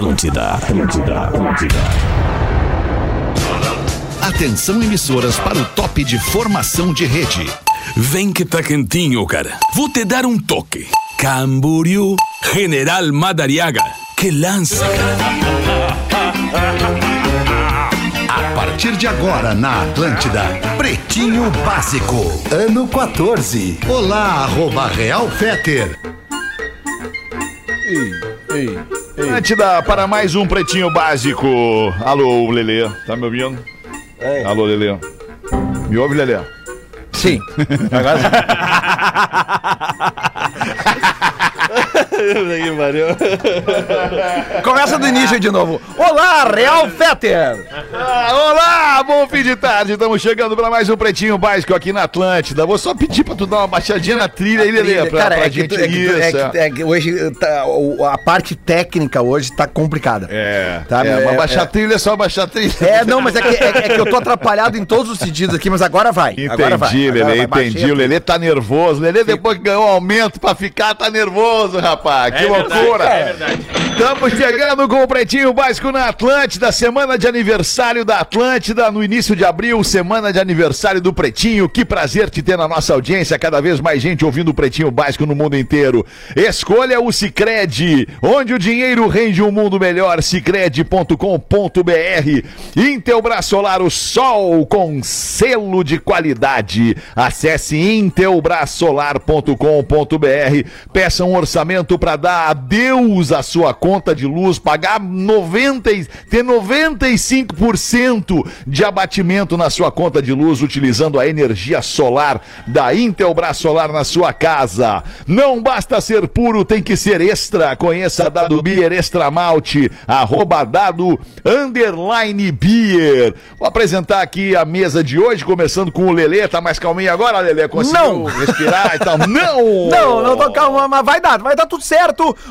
Atlântida, Atlântida, Atlântida. Atenção emissoras para o top de formação de rede. Vem que tá quentinho, cara. Vou te dar um toque. Camboriú, General Madariaga. Que lança, A partir de agora na Atlântida, Pretinho Básico, ano 14. Olá, arroba Real Feter. Atlântida para mais um Pretinho Básico. Alô, Lelê, tá me ouvindo? Alô, Lelê. Me ouve, Lelê? Sim. Começa do início de novo. Olá, Real Fetter! Ah, olá, bom fim de tarde. Estamos chegando para mais um Pretinho Básico aqui na Atlântida. Vou só pedir para tu dar uma baixadinha na trilha aí, Lelê, pra, Cara, pra é que, gente tu- é que, tu- isso. é que- é que hoje tá- a parte técnica hoje tá complicada. É, Tá, é, é, mas baixar trilha é só baixar trilha. É, não, mas é que, é, que eu tô atrapalhado em todos os sentidos aqui, mas agora vai. agora vai, Entendi, agora Lelê, vai. Entendi. O. Lelê tá nervoso. Lelê, depois que ganhou um aumento pra ficar, tá nervoso, rapaz. Que É verdade, loucura. é verdade. Estamos chegando com o Pretinho Básico na Atlântida, semana de aniversário da Atlântida, no início de abril, semana de aniversário do Pretinho. Que prazer te ter na nossa audiência, cada vez mais gente ouvindo o Pretinho Básico no mundo inteiro. Escolha o Cicred, onde o dinheiro rende um mundo melhor, cicred.com.br. Intelbras Solar, o sol com selo de qualidade. Acesse intelbrasolar.com.br. Peça um orçamento para dar adeus à sua conta de luz, pagar 90, e- ter 95% de abatimento na sua conta de luz utilizando a energia solar da Intelbras Solar na sua casa. Não basta ser puro, tem que ser extra. Conheça a Dado Beer Extra Malte, arroba dado underline beer. Vou apresentar aqui a mesa de hoje, começando com o Lelê. Tá mais calminho agora, Lelê? Conseguiu Não. respirar e tal? Não! Não, não tô calma, mas vai dar, vai dar tudo certo.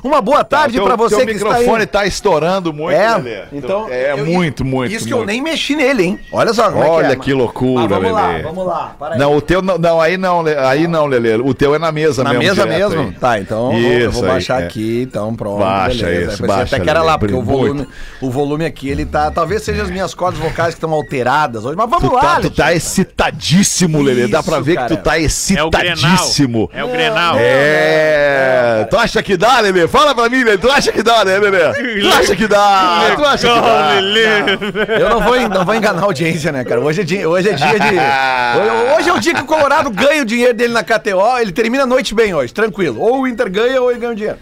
Uma boa tarde Teu- pra você que está microfone aí. tá estourando muito, É, Lelê. então É eu- muito, muito. Isso que eu muito. nem mexi nele, hein? Olha só como Olha é que é. que loucura, vamos lá, Lelê. vamos lá. Para aí. Não, o teu não, não, aí não, aí não, Lelê. O teu é na mesa Na mesmo. mesa direto mesmo? aí. Tá, então eu vou- eu vou Isso aí, baixar é. aqui, então pronto. Baixa beleza. isso, baixa, até que era lá, porque o muito. volume, o volume aqui, ele tá. Talvez sejam as minhas cordas vocais que estão alteradas hoje, mas vamos Tu lá, tá, tu tá excitadíssimo, Lelê. Dá pra Isso, ver que tu tá É o Grenal. excitadíssimo. É o Grenal. É, tu acha que dá, Lelê? Fala pra mim, Lelê. Tu acha que dá, né, Lelê? Tu acha que dá? Tu acha que dá? Eu não vou, não vou enganar a audiência, né, cara? Hoje é dia, hoje é dia de. Hoje, é o dia que o Colorado ganha o dinheiro dele na KTO, ele termina a noite bem hoje, tranquilo. Ou o Inter ganha ou ele ganha o dinheiro.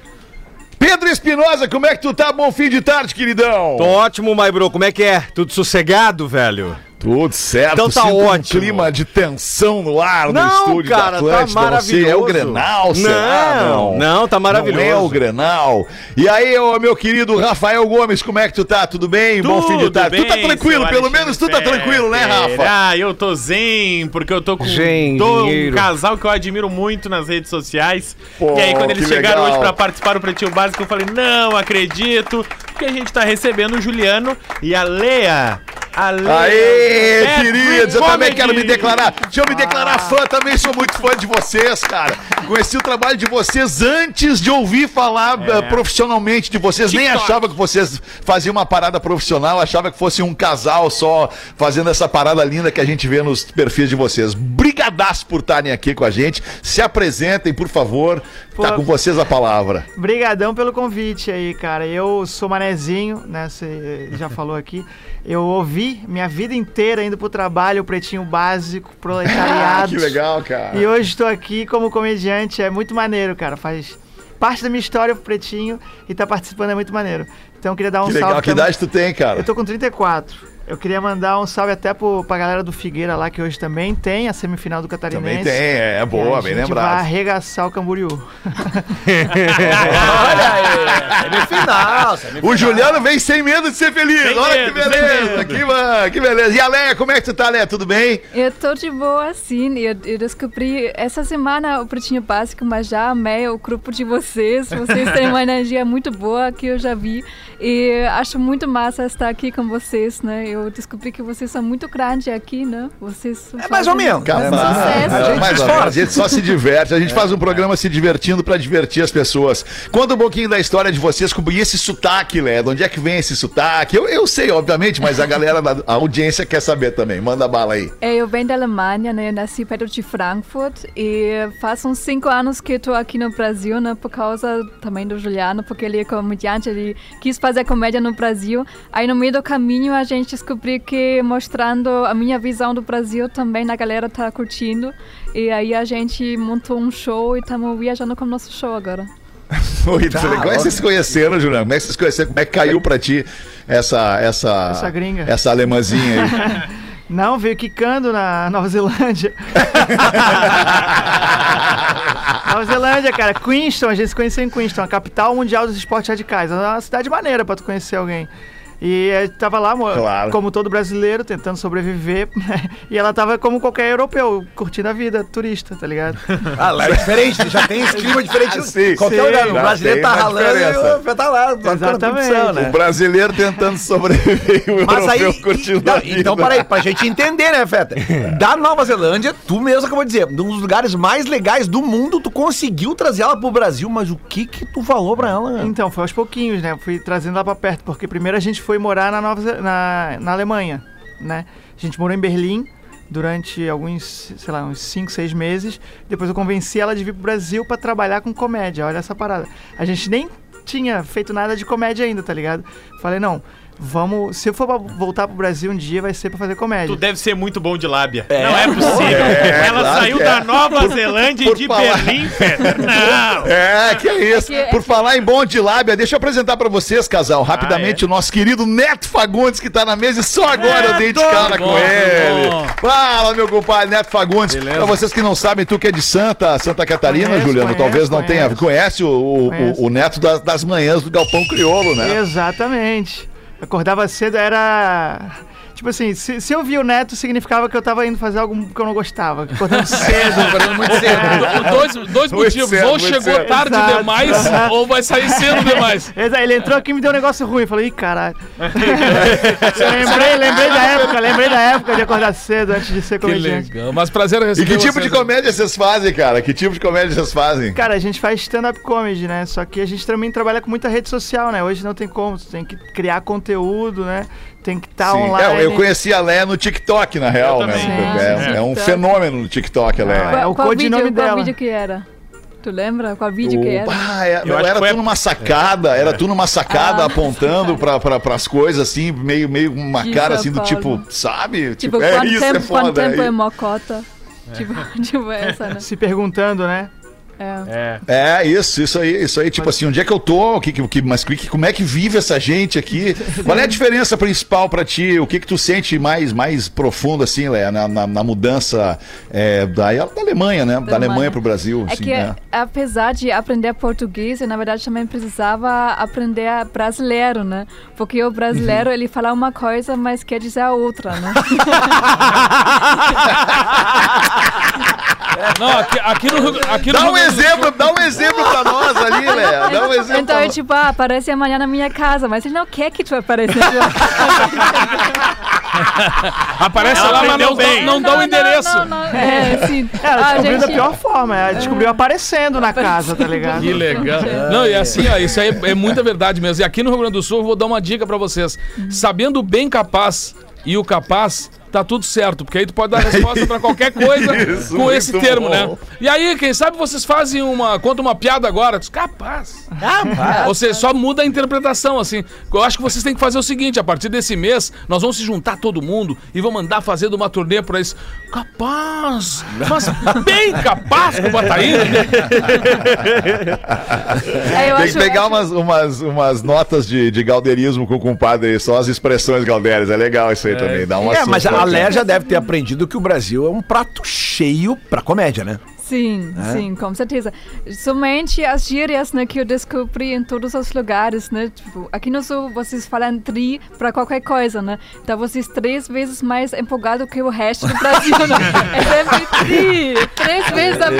Pedro Espinosa, como é que tu tá? Bom fim de tarde, queridão. Tô ótimo, my bro. Como é que é? Tudo sossegado, velho? Tudo certo. Então tá Sinto um ótimo. clima de tensão no ar no Não, estúdio cara, da tá Atlântida. Você maravilhoso. é o Grenal, será? Não, não, tá maravilhoso. Não é o Grenal. E aí, ô, meu querido Rafael Gomes, como é que tu tá? Tudo bem? Bom fim de Tudo tarde. tu tá bem, tranquilo, pelo menos tu tá tranquilo, né, Rafa? Ah, eu tô zen, porque eu tô com Zen, tô um casal que eu admiro muito nas redes sociais. Pô, e aí, quando eles chegaram legal. hoje pra participar do Pretinho Básico, eu falei, não acredito, porque a gente tá recebendo o Juliano e a Leia. A Leia. Aê, Bad queridos, eu também quero me declarar. Deixa eu me declarar fã, também sou muito fã de vocês, cara. Conheci o trabalho de vocês antes de ouvir falar eh, profissionalmente de vocês. Nem TikTok. achava que vocês faziam uma parada profissional, achava que fosse um casal só fazendo essa parada linda que a gente vê nos perfis de vocês. Brigadaço por estarem aqui com a gente. Se apresentem, por favor. Tá Pô. com vocês a palavra. Brigadão pelo convite aí, cara. Eu sou manezinho, né? Você já falou aqui. Eu ouvi minha vida inteira indo pro trabalho, o pretinho básico, proletariado. que legal, cara. E hoje estou aqui como comediante. É muito maneiro, cara. Faz parte da minha história pro pretinho e tá participando é muito maneiro. Então eu queria dar um Que salve. legal. Que idade tu tem, cara? Eu tô com 34. Eu queria mandar um salve até pro, pra galera do Figueira lá, que hoje também tem a semifinal do Catarinense. Também tem, é, E boa, bem lembrado. vai arregaçar o Camboriú. Olha aí, semifinal, semifinal. O Juliano vem sem medo de ser feliz. Sem Olha medo, que beleza, que, ma- que beleza. E a Leia, como é que tu tá, Leia? Tudo bem? Eu tô de boa, sim. Eu, eu descobri essa semana o Pretinho Básico, mas já amei o grupo de vocês. Vocês têm uma energia muito boa que eu já vi. E acho muito massa estar aqui com vocês, né? Eu descobri que vocês são muito grandes aqui, né? Vocês É mais ou menos. Capaz. né? sucesso. A gente. A gente só se diverte. A gente faz um programa se divertindo pra divertir as pessoas. Conta um pouquinho da história de vocês com esse sotaque, Lé? De onde é que vem esse sotaque? Eu, eu sei, obviamente, mas a galera, da a audiência quer saber também. Manda bala aí. É, eu venho da Alemanha, né? Eu nasci perto de Frankfurt e faz uns cinco anos que estou aqui no Brasil, né? Por causa também do Juliano, porque ele é comediante, ele quis fazer comédia no Brasil. Aí no meio do caminho a gente descobriu que mostrando a minha visão do Brasil também a galera tá curtindo. E aí a gente montou um show e estamos viajando com o nosso show agora. Oi, bem? Como é que vocês se conheceram, Juliano? Como é que vocês se conheceram? Como é que caiu pra ti essa. Essa, Essa gringa. Essa alemãzinha aí? Não, veio quicando na Nova Zelândia. Nova Zelândia, cara, Queenstown, a gente se conheceu em Queenstown, a capital mundial dos esportes radicais. É uma cidade maneira pra tu conhecer alguém. E eu tava lá, Claro. como todo brasileiro, tentando sobreviver. né? E ela tava como qualquer europeu, curtindo a vida, turista, tá ligado? Ah, lá é diferente, já tem esse clima diferente. Ah, sim, Qualquer sim, lugar, o brasileiro tá ralando diferença. e o tá lá, Exatamente. produção, o né? brasileiro tentando sobreviver e o Mas europeu aí, curtindo não, a vida. então peraí, pra gente entender, né, Feta? Da Nova Zelândia, tu mesmo acabou de dizer, um dos lugares mais legais do mundo, tu conseguiu trazer ela pro Brasil, mas o que que tu falou pra ela? Então, foi aos pouquinhos, né? Eu Fui trazendo lá pra perto, porque primeiro a gente foi morar na, Nova, na, na Alemanha, né? A gente morou em Berlim durante alguns, sei lá, uns 5, 6 meses. Depois eu convenci ela de vir pro Brasil pra trabalhar com comédia. Olha essa parada. A gente nem tinha feito nada de comédia ainda, tá ligado? Falei, não, vamos. Se eu for pra voltar pro Brasil um dia, vai ser pra fazer comédia. Tu deve ser muito bom de lábia. Não é possível. É, Ela claro saiu é. da Nova Zelândia por e de falar. Berlim, Peter. Não. É, que é isso. É que- Por falar em bom de lábia, deixa eu apresentar pra vocês, casal, rapidamente, o nosso querido Neto Fagundes, que tá na mesa e só agora eu dei de cara com bom, ele. bom. Fala, meu compadre, Neto Fagundes. Pra vocês que não sabem, tu que é de Santa, Santa Catarina, Conheço, Juliano, conheço, talvez não tenha. conheço. Conhece o, o, o- o Neto das, das manhãs do Galpão Crioulo, né? Exatamente. Acordava cedo, era. Tipo assim, se, se eu via o neto, significava que eu tava indo fazer algo que eu não gostava. Acordando cedo. Acordando muito cedo. Dois, dois Muito motivos. cedo, ou chegou cedo. tarde Exato. demais, ou vai sair cedo demais. Exato, Ele entrou aqui e me deu um negócio ruim. Eu falei, ih, caralho. lembrei, lembrei da época, lembrei da época de acordar cedo antes de ser Que comediante. legal. Mas prazer E receber que tipo vocês de comédia vocês fazem, cara? Que tipo de comédia vocês fazem? Cara, a gente faz stand-up comedy, né? Só que a gente também trabalha com muita rede social, né? Hoje não tem como, você tem que criar conteúdo, né? Tem que estar Sim. online. É, eu conheci a Léa no TikTok, na real, né? também. É, é um fenômeno no TikTok, a Léa. É o qual codinome vídeo, qual dela. vídeo que era? Tu lembra qual vídeo que O- era? Ah, é- Eu não, acho era que foi- tu numa sacada, era tu numa sacada Ah. apontando pra, pra, pras coisas assim, meio, meio uma De cara assim do tipo, sabe? Tipo, é quanto isso, tempo, é quanto foda. tempo é é- mocota? Tipo, tipo essa, né? Se perguntando, né? É. É. É, isso, isso aí, isso aí, tipo assim, onde é que eu tô? O que, que, mas que- como é que vive essa gente aqui? Qual é a diferença principal pra ti? O que que tu sente mais, mais profundo, assim, Léa, na, na, na mudança é, da, da Alemanha, né? Da, Alemanha Alemanha. pro Brasil, É assim, que, né? apesar de aprender português, eu, na verdade, também precisava aprender brasileiro, né? Porque o Uhum. brasileiro, ele fala uma coisa, mas quer dizer a outra, né? Não, aqui, aqui no aqui no Dá Rio um exemplo, dá um exemplo pra nós ali, Léa. Dá um exemplo então, pra é nós. tipo, ah, aparece amanhã na minha casa, mas ele não quer que tu apareça. Aparece Ela lá, mas não, bem. não, não dá o endereço. Não, não, é, assim, Ela a descobriu da gente- pior forma, ela descobriu aparecendo na casa, tá ligado? Que legal. Não, e assim, ó, isso aí é, é muita verdade mesmo. E aqui no Rio Grande do Sul, eu vou dar uma dica pra vocês. Sabendo o bem capaz e o capaz, tá tudo certo. Porque aí tu pode dar resposta pra qualquer coisa Isso, com esse termo, bom. né? E aí, quem sabe vocês fazem uma. Conta uma piada agora. Diz, capaz. Ou seja, só muda a interpretação, assim. Eu acho que vocês têm que fazer o seguinte: a partir desse mês, nós vamos se juntar todo mundo e vamos mandar fazendo uma turnê pra eles. Capaz! Mas bem capaz com o Bataína, né? É, Tem acho- que pegar acho- umas, umas, umas notas de, de galdeirismo com o compadre aí, só as expressões gaudérias. É legal isso aí também. Dá uma É, mas a bacana. Léa já deve ter aprendido que o Brasil é um prato cheio pra comédia, né? Sim, sim, com certeza. Somente as gírias né, que eu descobri em todos os lugares, né? Tipo, aqui no Sul vocês falam tri para qualquer coisa, né? Então vocês três vezes mais empolgado que o resto do Brasil, né? É sempre tri, três vezes a...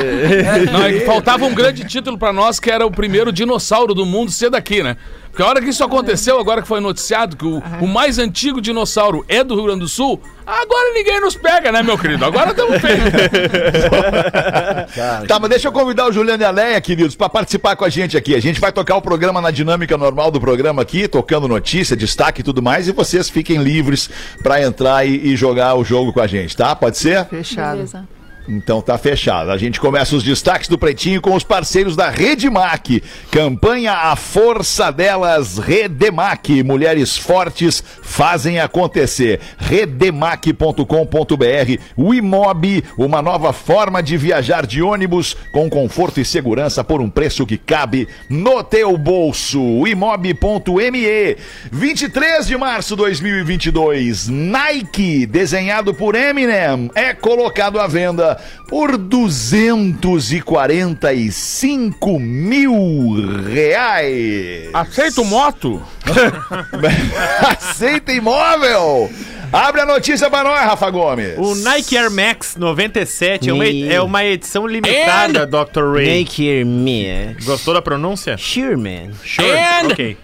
Não, é que faltava um grande título pra nós, que era o primeiro dinossauro do mundo ser daqui, né? Porque a hora que isso aconteceu, agora que foi noticiado que o, o mais antigo dinossauro é do Rio Grande do Sul, agora ninguém nos pega, né, meu querido? Agora estamos feitos. Tá, mas deixa eu convidar o Juliano e a Leia, queridos, pra participar com a gente aqui. A gente vai tocar o programa na dinâmica normal do programa aqui, tocando notícia, destaque e tudo mais, e vocês fiquem livres pra entrar e, e jogar o jogo com a gente, tá? Pode ser? Fechado. Beleza. Então tá fechado. A gente começa os destaques do Pretinho com os parceiros da Redemac. Campanha A Força Delas, Redemac. Mulheres fortes fazem acontecer. Redemac.com.br. O Imob, uma nova forma de viajar de ônibus com conforto e segurança por um preço que cabe no teu bolso. Imob.me. 23 de março de 2022. Nike, desenhado por Eminem, é colocado à venda por 245 mil reais. Aceita moto? Aceita imóvel! Abre a notícia pra nós, Rafa Gomes. O Nike Air Max 97 é uma, é uma edição limitada, Dr. Ray. Make your me. Gostou da pronúncia? Sure, man. Sure. Ok.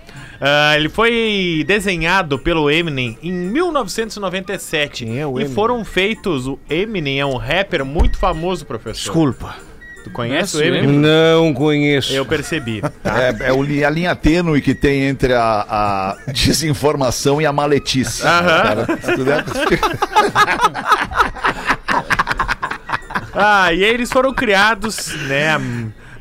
Ah, ele foi desenhado pelo Eminem em 1997 Quem é o e foram feitos. O Eminem é um rapper muito famoso, professor. Desculpa. Tu conhece o Eminem? Não conheço. Eu percebi. É, é o li- a linha tênue que tem entre a, a desinformação e a maletice. Tu deve- Ah, e eles foram criados, né,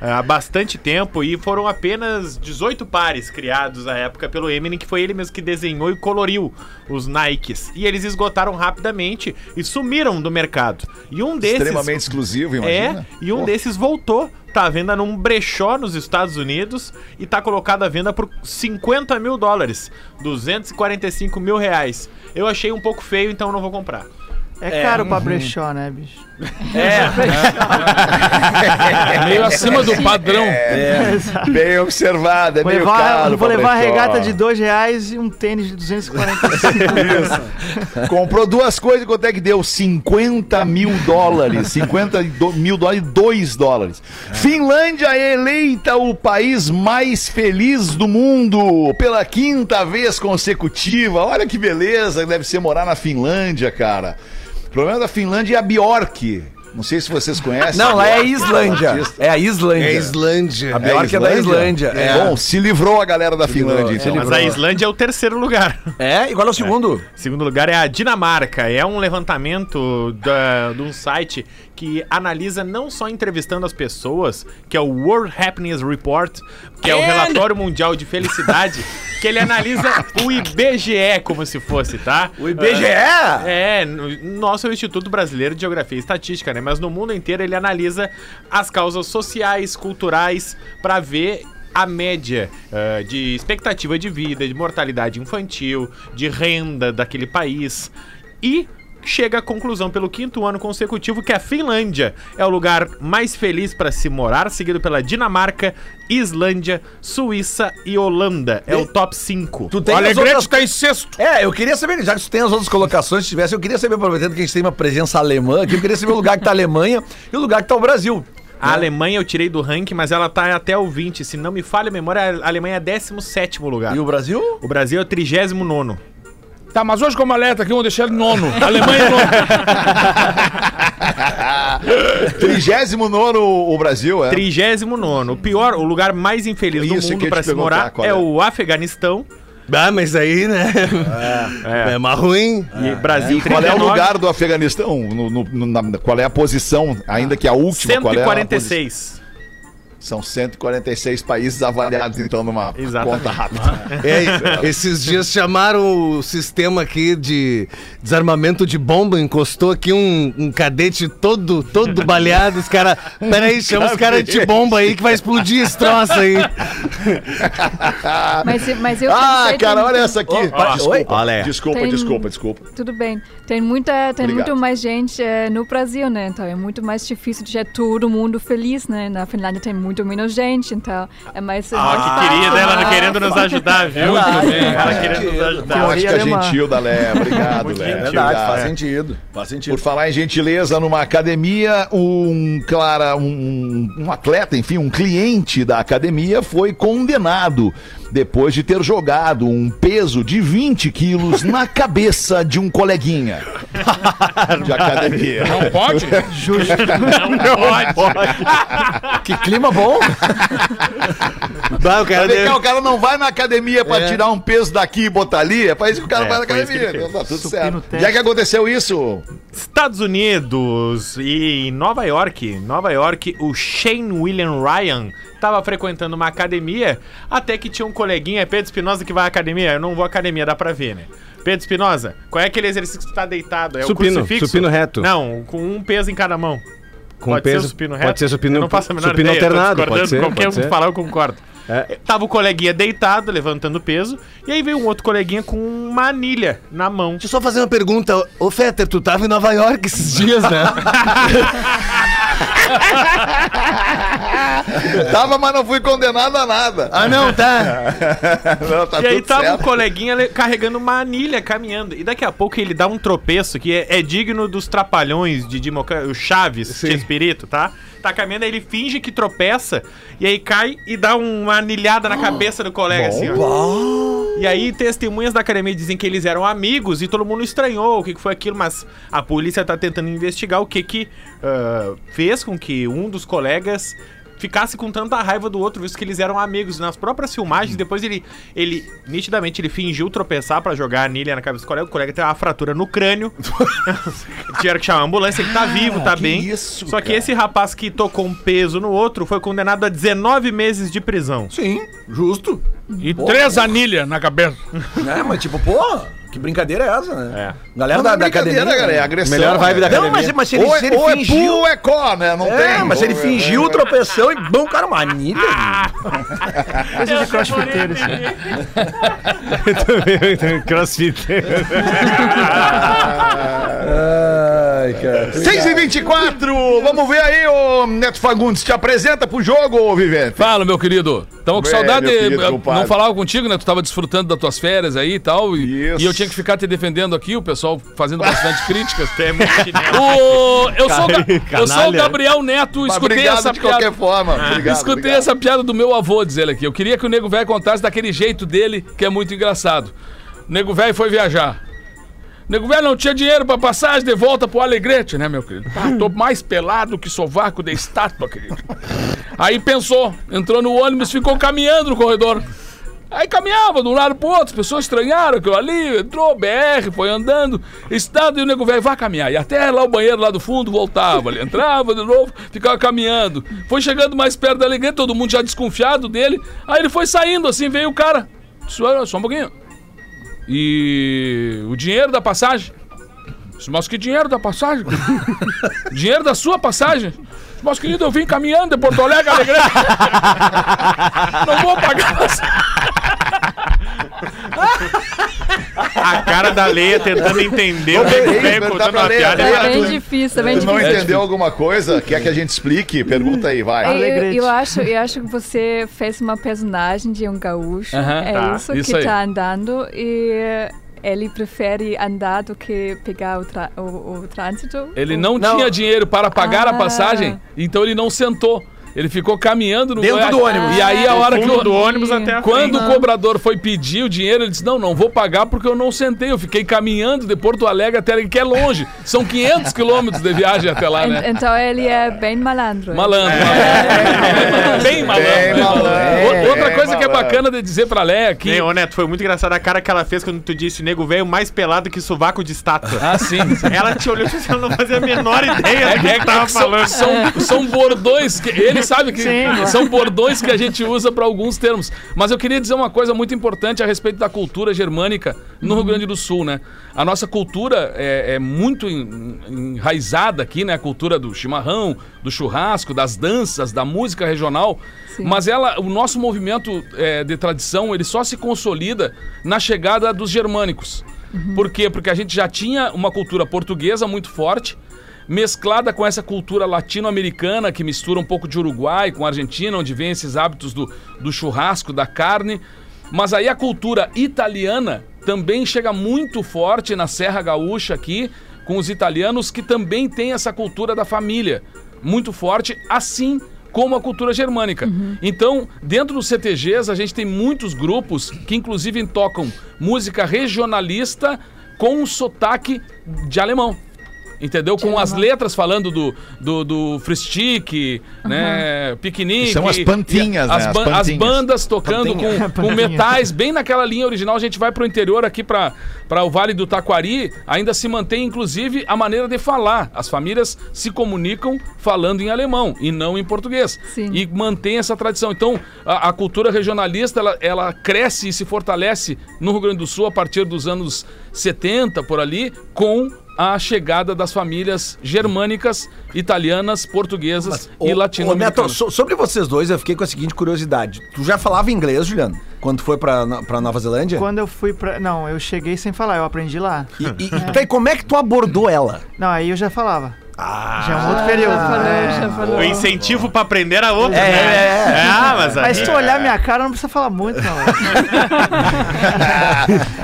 há bastante tempo e foram apenas 18 pares criados à época pelo Eminem, que foi ele mesmo que desenhou e coloriu os Nikes. E eles esgotaram rapidamente e sumiram do mercado. E um desses Extremamente exclusivo, é, imagina. e um Pô. desses voltou. Tá à venda num brechó nos Estados Unidos e tá colocado à venda por 50 mil dólares, 245 mil reais. Eu achei um pouco feio, então não vou comprar. É caro pra brechó, né, bicho? É, É meio acima do padrão. Bem observado, é Vou meio levar, caro. vou levar a regata de dois reais e um tênis de 245 Comprou duas coisas, quanto é que deu? 50 mil dólares. 50 do- mil dólares e 2 dólares. Finlândia é eleita o país mais feliz do mundo pela quinta vez consecutiva. Olha que beleza, deve ser morar na Finlândia, cara. O problema da Finlândia é a Bjork. Não sei se vocês conhecem. Não, lá é a Islândia. É a Islândia. É Islândia. A Bjork é da Islândia. É. Bom, se livrou a galera da Finlândia. então. mas a Islândia é o terceiro lugar. É, igual ao segundo. Segundo lugar é a Dinamarca. É um levantamento da- de um site que analisa não só entrevistando as pessoas, que é o World Happiness Report, que é o relatório mundial de felicidade, que ele analisa o IBGE como se fosse, tá? O IBGE? É, no- nosso é o Instituto Brasileiro de Geografia e Estatística, né? Mas no mundo inteiro ele analisa as causas sociais, culturais, pra ver a média ah, de expectativa de vida, de mortalidade infantil, de renda daquele país. E chega à conclusão pelo quinto ano consecutivo que a Finlândia é o lugar mais feliz para se morar, seguido pela Dinamarca, Islândia, Suíça e Holanda. É o top 5. Tu O tem as Alegrete outras... tá em sexto. É, eu queria saber, já que tu tem as outras colocações, se tivesse, eu queria saber, aproveitando que a gente tem uma presença alemã aqui, eu queria saber o lugar que tá a Alemanha e o lugar que tá o Brasil. A Alemanha eu tirei do ranking, mas ela tá até o 20. Se não me falha a memória, a Alemanha é 17 lugar. E o Brasil? O Brasil é o 39. Tá, mas hoje como alerta aqui, vamos deixar ele nono. Alemanha é nono. 39 o Brasil, é? 39. O pior, o lugar mais infeliz Isso do eu mundo pra se morar é é? o Afeganistão. Ah, mas aí, né? É, mais ruim. E Brasil, E qual é o 39, lugar do Afeganistão? No- no- no- na- qual é a posição, ainda que a última? Qual é a 146. São 146 países avaliados, então, numa Exatamente. conta rápida. É, esses dias chamaram o sistema aqui de desarmamento de bomba, encostou aqui um, um cadete todo, todo baleado. Os caras. Peraí, chama os caras de bomba aí que vai explodir esse troço aí. Mas, mas eu Ah, cara, olha essa aqui. Opa, desculpa, oi? Desculpa, Tem- desculpa, desculpa. Tudo bem. Tem muita, tem Obrigado. muito mais gente eh, no Brasil, né? Então é muito mais difícil de deixar todo mundo feliz, né? Na Finlândia tem muito menos gente, então é mais. Ah, mais que fácil. querida ela querendo nos ajudar, viu? Verdade, Muito bem, ela querendo nos ajudar. Alemã. gentil da Lé. Obrigado, Lé. É verdade, faz sentido. Faz sentido. Por falar em gentileza, numa academia, um, clara, um, um atleta, enfim, um cliente da academia foi condenado depois de ter jogado um peso de 20 quilos na cabeça de um coleguinha de academia. Não pode? Não pode. Que clima bom. Bah, o cara deve- o cara não vai na academia pra tirar um peso daqui e botar ali. É pra isso que o cara É, vai na academia. tá tudo certo. Já que aconteceu isso, Estados Unidos e em Nova York, Nova York, o Shane William Ryan tava frequentando uma academia até que tinha um coleguinha, é Pedro Espinosa, que vai à academia. Eu não vou à academia, dá pra ver, né? Pedro Espinosa, qual é aquele exercício que tu tá deitado? É Supino, o crucifixo? supino reto. Não, com um peso em cada mão. Com pode peso, ser supino pode reto? ser supino- Eu não faço a menor supino ideia, alternado, pode ser, Qualquer pode um ser. falar, eu concordo. É. Tava o coleguinha deitado, levantando peso, e aí veio um outro coleguinha com uma anilha na mão. Deixa eu só fazer uma pergunta. Ô, Fetter, tu tava em Nova York esses dias, né? tava, mas não fui condenado a nada. ah, não, tá. Não, tá e aí tava certo. um coleguinha le- carregando uma anilha, caminhando. E daqui a pouco ele dá um tropeço que é, é digno dos trapalhões de Dimoca... O Chaves, de Espírito, tá? Tá caminhando, aí ele finge que tropeça, e aí cai e dá uma anilhada na cabeça do colega, assim, ó. E aí testemunhas da academia dizem que eles eram amigos e todo mundo estranhou o que que foi aquilo, mas a polícia tá tentando investigar o que que ah, fez com que um dos colegas ficasse com tanta raiva do outro, visto que eles eram amigos. Nas próprias filmagens, depois ele, ele nitidamente, ele fingiu tropeçar pra jogar a anilha na cabeça do colega. O colega tem uma fratura no crânio. Tiveram que chamar a ambulância, ele tá vivo, tá que bem. isso, Só que cara. esse rapaz que tocou um peso no outro foi condenado a 19 meses de prisão. Sim, justo. E três anilhas na cabeça. É, mas tipo, pô, que brincadeira é essa, né? É. Galera Não, da, é da brincadeira, academia. cara, é né? agressão. Melhor vibe da né? Não, mas, mas se ele, Ou se é, ele ou é fingiu. pu ou é có, né? Não É, tem. mas se ele fingiu tropeção e bom, cara, uma anilha. Coisa de crossfiteiro, isso. Crossfit. Ai, cara. 6 e 24 vamos ver aí, ô Neto Fagundes, te apresenta pro jogo, ô Vivente. Fala, meu querido. Tava com É, saudade, querido compadre. não falava contigo, né? Tu tava desfrutando das tuas férias aí e tal. E, Isso. e eu tinha que ficar te defendendo aqui, o pessoal fazendo bastante críticas. É. O, eu, sou, eu sou o. Gabriel Neto, escutei obrigado essa de qualquer piada. forma. Obrigado, escutei obrigado. essa piada do meu avô, diz ele aqui. Eu queria que o nego velho contasse daquele jeito dele, que é muito engraçado. O nego velho foi viajar. O nego velho não tinha dinheiro pra passagem de volta pro Alegrete, né, meu querido? Ah, tô mais pelado que sovaco de estátua, querido. Aí pensou, entrou no ônibus, ficou caminhando no corredor. Aí caminhava de um lado pro outro, as pessoas estranharam aquilo ali, entrou, BR, foi andando, estado e o nego velho vai caminhar. E até lá o banheiro lá do fundo voltava, ele entrava de novo, ficava caminhando. Foi chegando mais perto da alegria, todo mundo já desconfiado dele. Aí ele foi saindo, assim, veio o cara. Só, só um pouquinho. E o dinheiro da passagem? Mas que dinheiro da passagem? dinheiro da sua passagem? Mas, querido, eu vim caminhando de Porto Alegre, Alegrete. Não vou pagar passagem. A cara da Leia tentando entender o que o velho contando uma Leia, piada. Tá bem difícil, tá bem Tu não difícil. entendeu alguma coisa? Quer que a gente explique? Pergunta aí, vai. Eu, eu acho, eu acho que você fez uma personagem de um gaúcho. É tá. isso, Isso que aí. tá andando e ele prefere andar do que pegar o, o- o trânsito. Ele O- não, tinha dinheiro para pagar a Ah. passagem, então ele não sentou. Ele ficou caminhando no Dentro do ônibus. E aí a hora que o, do ônibus até a quando frente. o cobrador foi pedir o dinheiro, ele disse: "Não, não vou pagar porque eu não sentei, eu fiquei caminhando de Porto Alegre até ali, que é longe. São 500 quilômetros de viagem até lá, né?" Então ele é bem malandro. Malandro, malandro. Bem malandro. Bem malandro. Outra- Outra coisa que é bacana de dizer pra Léa aqui. Ei, ô Neto, foi muito engraçada a cara que ela fez quando tu disse nego velho mais pelado que sovaco de estátua. Ah, sim. Ela te olhou e disse que ela não fazia a menor ideia do que, que tava são, falando. são, são bordões que ele sabe que Sim. são bordões que a gente usa para alguns termos. Mas eu queria dizer uma coisa muito importante a respeito da cultura germânica no Rio Grande do Sul, né? A nossa cultura é, é muito en- enraizada aqui, né? A cultura do chimarrão, do churrasco, das danças, da música regional. Sim. Mas ela, o nosso movimento é, de tradição, ele só se consolida na chegada dos germânicos. Por quê? Porque a gente já tinha uma cultura portuguesa muito forte, mesclada com essa cultura latino-americana que mistura um pouco de Uruguai com Argentina, onde vem esses hábitos do, do churrasco, da carne. Mas aí a cultura italiana também chega muito forte na Serra Gaúcha aqui, com os italianos que também têm essa cultura da família muito forte, assim como a cultura germânica. Então, dentro dos CTGs, a gente tem muitos grupos que inclusive tocam música regionalista com um sotaque de alemão. Entendeu? Com as letras falando do, do, do Fristic, né? Piquenique. São as pantinhas, as, né? As ban- as pantinhas. bandas tocando com, com metais bem naquela linha original. A gente vai pro interior aqui para o Vale do Taquari, ainda se mantém inclusive a maneira de falar. As famílias se comunicam falando em alemão e não em português. Sim. E mantém essa tradição. Então, a, a cultura regionalista, ela, ela cresce e se fortalece no Rio Grande do Sul a partir dos anos 70, por ali, com a chegada das famílias germânicas, italianas, portuguesas e ô, Neto, latino-americanas. so- sobre vocês dois, eu fiquei com a seguinte curiosidade. Tu já falava inglês, Juliano? Quando foi pra, pra Nova Zelândia? Quando eu fui pra. Não, eu cheguei sem falar, eu aprendi lá. E, e, e tá, e como é que tu abordou ela? Não, aí eu já falava. Ah, Já é um outro período. Já falou, já falou. O incentivo pra aprender era outro, É, né? é, é. Ah, mas, Mas se tu olhar é. minha cara, não precisa falar muito, não.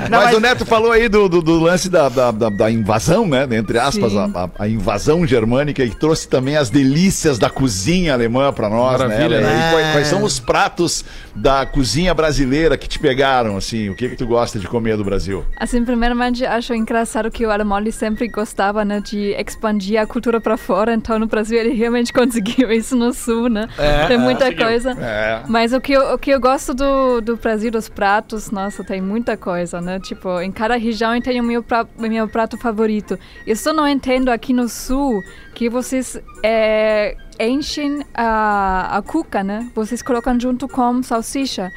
Não, mas, mas- o Neto falou aí do, do, do lance da, da, da- da invasão, né? Entre aspas, a, a- a invasão germânica e trouxe também as delícias da cozinha alemã pra nós, Maravilha, né? né? Quais, quais são os pratos da cozinha brasileira que te pegaram, assim? O que que tu gosta de comer do Brasil? Assim, primeiramente, acho engraçado que o alemão sempre gostava né, de expandir a cultura para fora. Então, no Brasil, ele realmente conseguiu isso no Sul, né? tem muita coisa. É. Mas o que, eu, o que eu gosto do, do Brasil, dos pratos, nossa, tem muita coisa, né? Tipo, em cada região eu tenho o meu, pra, meu prato favorito. Eu só não entendo aqui no Sul que vocês é, enchem a, a cuca, né? Vocês colocam junto com salsicha.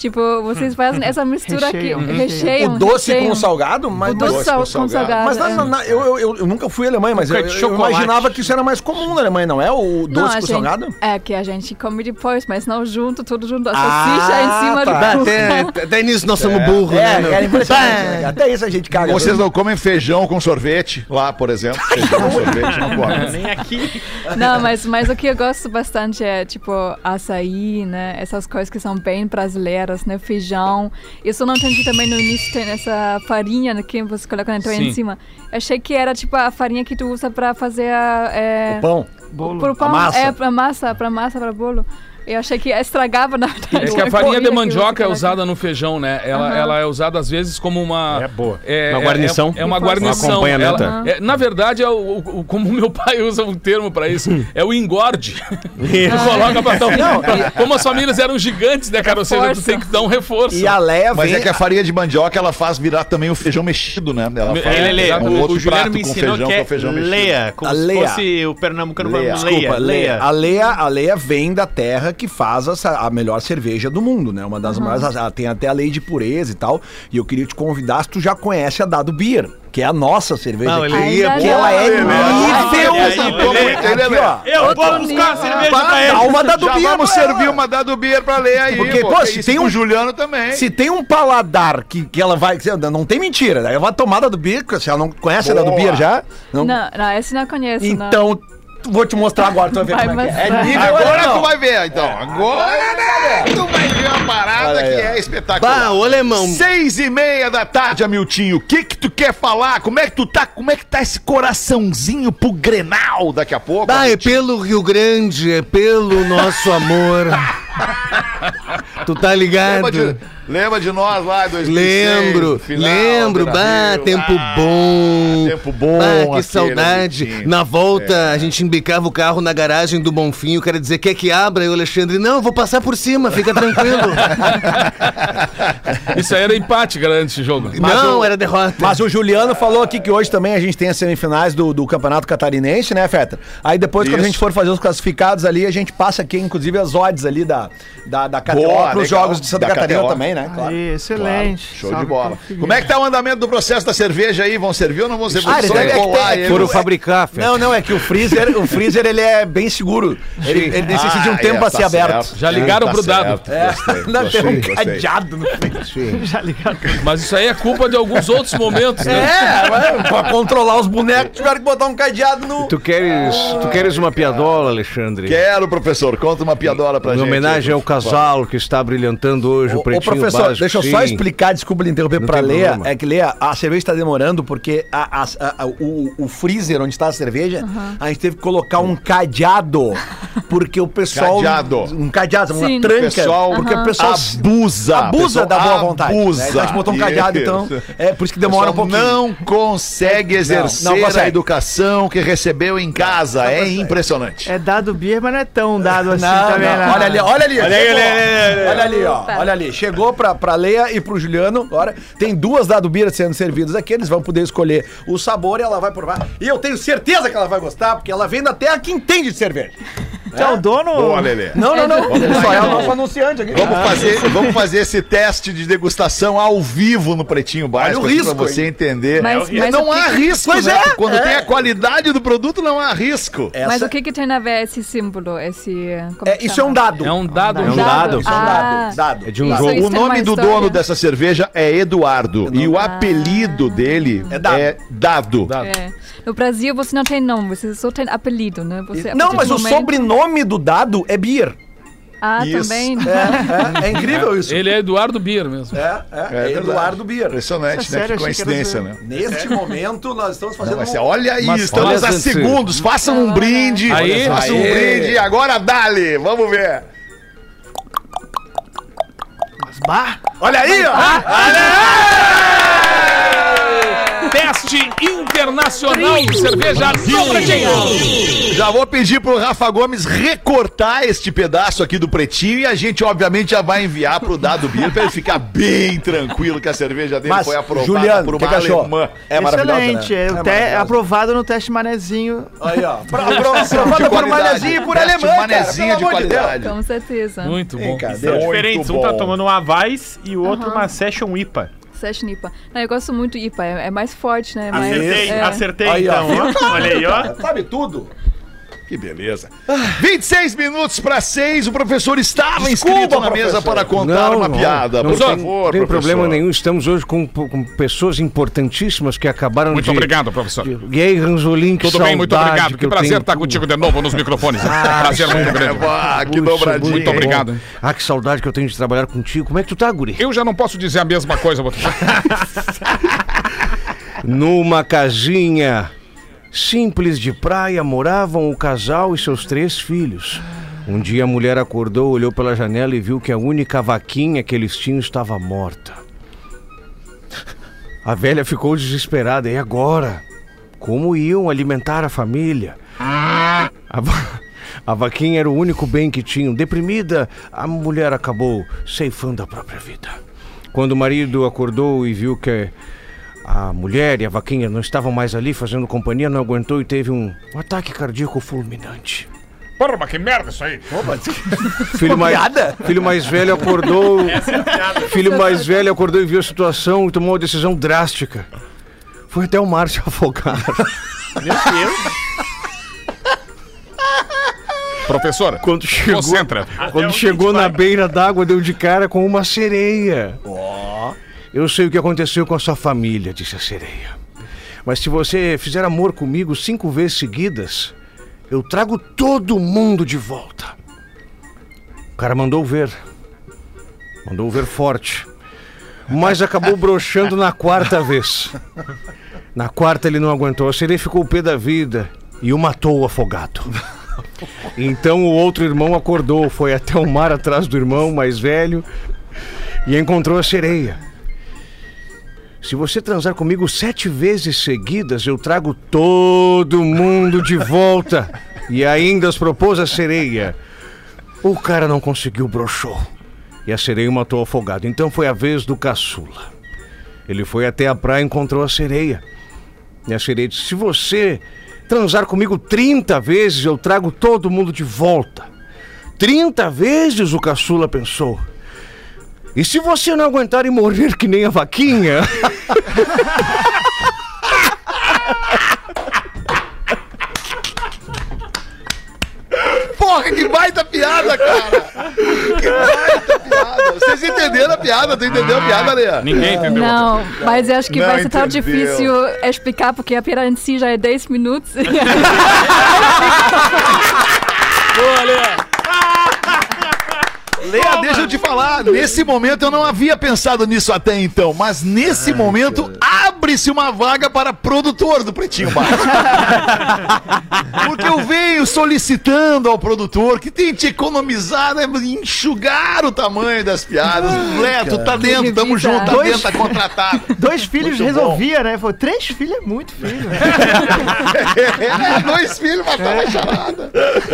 Tipo, vocês fazem essa mistura aqui. recheiam. Recheiam. o doce recheiam. com salgado? Mas, O doce sal- com salgado. salgado. mas na- é. na- na- eu, eu, eu nunca fui à Alemanha, mas eu, eu imaginava que isso era mais comum na Alemanha, não é? O Não, doce a com gente- salgado? É que a gente come depois, mas não junto, tudo junto. A Ah, salsicha em cima tá. do até, até nisso nós somos burros, né? É, meu? é impressionante. Até isso a gente caga. Vocês não comem feijão com sorvete lá, por exemplo? Feijão com sorvete não comem. Nem aqui. Não, mas, mas o que eu gosto bastante é, tipo, açaí, né? Essas coisas que são bem brasileiras, né? Feijão. Eu só não entendi também no início, tem essa farinha que você coloca então Sim. em cima. Achei que era, tipo, a farinha que tu usa pra fazer a... É, Pão. Bolo. Pro pão, A massa. É, pra massa, pra massa, pra bolo. Eu achei que estragava, na verdade. É que a farinha de mandioca é usada no feijão, né? Ela, Aham. ela é usada às vezes como uma. É boa. É, Uma é- guarnição. É, é uma guarnição. Um acompanhamento, Ela- é, na verdade, é o, o- como o meu pai usa um termo pra isso, é o engorde. Tu coloca pra dar um. pra- como as famílias eram gigantes, né, cara? Ou seja, tu tem que dar um reforço. E a Leia Mas é que a farinha de mandioca, ela faz virar também o feijão mexido, né? Ela faz Ele, ele, virar um o, outro o prato me com ensinou feijão, que é é o feijão mexido. leia, como A se leia. fosse o pernambucano Leia. falando leia, Desculpa, leia. A Leia, a Leia vem da terra que faz essa- a melhor cerveja do mundo, né? Uma das maiores. Ela tem até a lei de pureza e tal. E eu queria te convidar se tu já conhece a Dado Beer, que é a nossa cerveja. Não, aqui, ia. Ainda que ela é Beleza. nível. Aqui, ó. Eu vou buscar a cerveja Dá pra ele. uma Dado Já Beer vamos servir uma Dado Beer pra ler aí. Porque, pô, se tem um- o Juliano também. Se tem um paladar que, que ela vai. Não tem mentira. Daí vai tomar Dado Beer, se ela não conhece a Dado Boa. Beer já. Não. Não, não, esse não conheço, não. Então, vou te mostrar agora, tu vai ver Vai como é que é. É nível Agora tu vai ver, então. Agora tu vai ver uma parada Olha aí, que ó. é espetacular. Bah, o alemão. Seis e meia da tarde, Amiltinho. O que que tu quer falar? Como é que tu tá? Como é que tá esse coraçãozinho pro Grenal daqui a pouco? Bah, é Amiltinho? pelo Rio Grande, é pelo nosso amor. tu tá ligado? Lembra de, lembra de nós lá em 2006? Lembro, final, lembro, bah, tempo Ah, bom. Tempo bom. Bah, que saudade. Na volta, a gente embicava o carro na garagem do Bonfim. O cara dizia, quer que abra? E o Alexandre, não, vou passar por cima, fica tranquilo. Isso aí era empate, garante esse jogo. não, era derrota. Mas o Juliano falou aqui que hoje também a gente tem as semifinais do, do Campeonato Catarinense, né, Feta? Aí depois, quando a Isso. gente for fazer os classificados ali, a gente passa aqui, inclusive, as odds ali da, da, da KTO pros legal. jogos de Santa Da Catarina KTO. também, né? Claro. Aí, excelente. Show de Salve, bola. Como é que tá o andamento do processo da cerveja aí? Vão servir ou não vão servir? Ah, eles é tem- ele. Foram fabricar, Fê. Não, não, é que o freezer, o freezer ele é bem seguro. Ele, ele necessita de um Ah, tempo é, a ser tá aberto. certo. Já ligaram Tá pro dado. certo, É, gostei, não tem um gostei, gostei. cadeado no freezer. Já ligado. Mas isso aí é culpa de alguns outros momentos, né? É, pra controlar os bonecos, tiveram que botar um cadeado no. Tu queres, tu queres uma piadola, Alexandre? Quero, professor. Conta uma piadola pra Em gente. homenagem ao casal que está tá brilhantando hoje o pretinho professor, básico. deixa eu só explicar, desculpa lhe interromper Não Leia. problema. É que Leia, a cerveja tá demorando porque a- a- a- o, o freezer onde está a cerveja, a gente teve que colocar um cadeado. Porque o pessoal. Cadeado. Um cadeado, uma Sim. tranca. Pessoal porque o pessoal abusa. abusa pessoal da boa vontade. Abusa. né? Então a gente botou um cadeado, então. É por isso que demora um pouquinho. não consegue exercer Não, não consegue. a educação que recebeu em casa. é impressionante. É dado beer, mas não é tão dado assim Não, também. não, olha ali, olha ali. Olha chegou. olha ali, ó. Olha ali. Chegou pra, pra Leia e pro Juliano. Agora tem duas dado beer sendo servidas aqui. Eles vão poder escolher o sabor e ela vai provar. E eu tenho certeza que ela vai gostar, porque ela vem da terra que entende de cerveja. Tu é o dono? Boa, Lelê. Não, não, não. Vamos Só é o então. nosso anunciante aqui. Vamos fazer, vamos fazer esse teste de degustação ao vivo no Pretinho Básico, Olha o aqui risco, pra você entender. Mas- mas não há que- risco, Pois né? é, Quando é. tem a qualidade do produto, não há risco. Essa- Mas o que, que tem a ver esse símbolo? Esse, é, isso é um dado. É um dado. É um dado. É um Ah. dado. Dado. É de um Isso, jogo. isso O tem nome do história? dono dessa cerveja é Eduardo. E o apelido dele É dado. é Dado. Dado. É. No Brasil você não tem nome, você só tem apelido, né? Você, Não, mas o momento- sobrenome do dado é Beer. Ah, Isso. também. É, é, é incrível isso. Ele é Eduardo Bier mesmo. É, é, é verdade. Eduardo Beer. Impressionante, é né? sério, Que coincidência, né? Neste momento, nós estamos fazendo. Não, mas um- olha aí, Mas estamos olha, a gente. segundos. Façam um brinde. Aí. façam um brinde. Agora dale. Vamos ver. Bah! Olha aí, ó. Teste internacional de cerveja no Pretinho. Já vou pedir pro Rafa Gomes recortar este pedaço aqui do pretinho e a gente, obviamente, já vai enviar pro Dado Beer pra ele ficar bem tranquilo que a cerveja dele Mas, foi aprovada Juliano, por uma que alemã. É maravilhosa, Excelente. né? É, É aprovado no teste manezinho. Aí, ó. Aprovada por manezinho e por Teste alemã, cara, manezinho de qualidade. Com certeza. Muito bom. Brincadeira. São diferentes. Um tá tomando uma Weiss e o outro uma Session IPA. Session IPA. Não, eu gosto muito IPA, é, é mais forte, né? Mais, Acertei, é. acertei Aí, ó. então. ó. Olha aí, ó. Sabe tudo? Que beleza. 26 minutos para 6, o professor estava Desculpa, inscrito na mesa professor. para contar uma piada. Não Por tem, favor, tem professor. problema nenhum. Estamos hoje com, com pessoas importantíssimas que acabaram Muito de... obrigado, professor. de- E aí, Ranzolin, que Tudo bem, muito obrigado. Que eu prazer tenho. estar contigo de novo nos microfones. Prazer muito grande. Ah, que Puxa, dobradinha. Muito bom. obrigado. Ah, que saudade que eu tenho de trabalhar contigo. Como é que tu tá, guri? Eu já não posso dizer a mesma coisa, Numa casinha simples de praia moravam o casal e seus três filhos. Um dia a mulher acordou, olhou pela janela e viu que a única vaquinha que eles tinham estava morta. A velha ficou desesperada. E agora? Como iam alimentar a família? A, va- a vaquinha era o único bem que tinham. Deprimida, a mulher acabou ceifando a própria vida. Quando o marido acordou e viu que a mulher e a vaquinha não estavam mais ali fazendo companhia, não aguentou e teve um, um ataque cardíaco fulminante. Porra, mas que merda isso aí. Filho mais, filho mais velho acordou. filho mais velho acordou e viu a situação e tomou uma decisão drástica. Foi até o mar se afogar. Professor, Quando chegou, concentra. quando chegou na beira d'água, deu de cara com uma sereia. Eu sei o que aconteceu com a sua família, disse a sereia. Mas se você fizer amor comigo cinco vezes seguidas, eu trago todo mundo de volta. O cara mandou ver. Mandou ver forte. Mas acabou broxando na quarta vez. Na quarta ele não aguentou. A sereia ficou o pé da vida e o matou afogado. Então o outro irmão acordou, foi até o mar atrás do irmão mais velho e encontrou a sereia. Se você transar comigo sete vezes seguidas, eu trago todo mundo de volta. E ainda as propôs a sereia. O cara não conseguiu, broxou. E a sereia matou afogado. Então foi a vez do caçula. Ele foi até a praia e encontrou a sereia. E a sereia disse: Se você transar comigo 30 vezes, eu trago todo mundo de volta. 30 vezes o caçula pensou. E se você não aguentar e morrer que nem a vaquinha? Porra, que baita piada, cara! Que baita piada! Vocês entenderam a piada? Tu entendeu a piada, Leia? Ninguém entendeu. Não, mas eu acho que Não vai ser tão difícil explicar, porque a piada em si já é 10 minutos. Deixa eu te falar. Nesse momento eu não havia pensado nisso até então, mas nesse momento abre-se uma vaga para produtor do Pretinho Básico. Porque eu venho solicitando ao produtor que tente economizar, né, enxugar o tamanho das piadas. Lea, tu tá dentro, tamo vida. junto, tá Dois- dentro, tá contratado. Dois filhos Muito resolvia, né? Falou, três filhos é muito filho. É, dois filhos mataram a charada.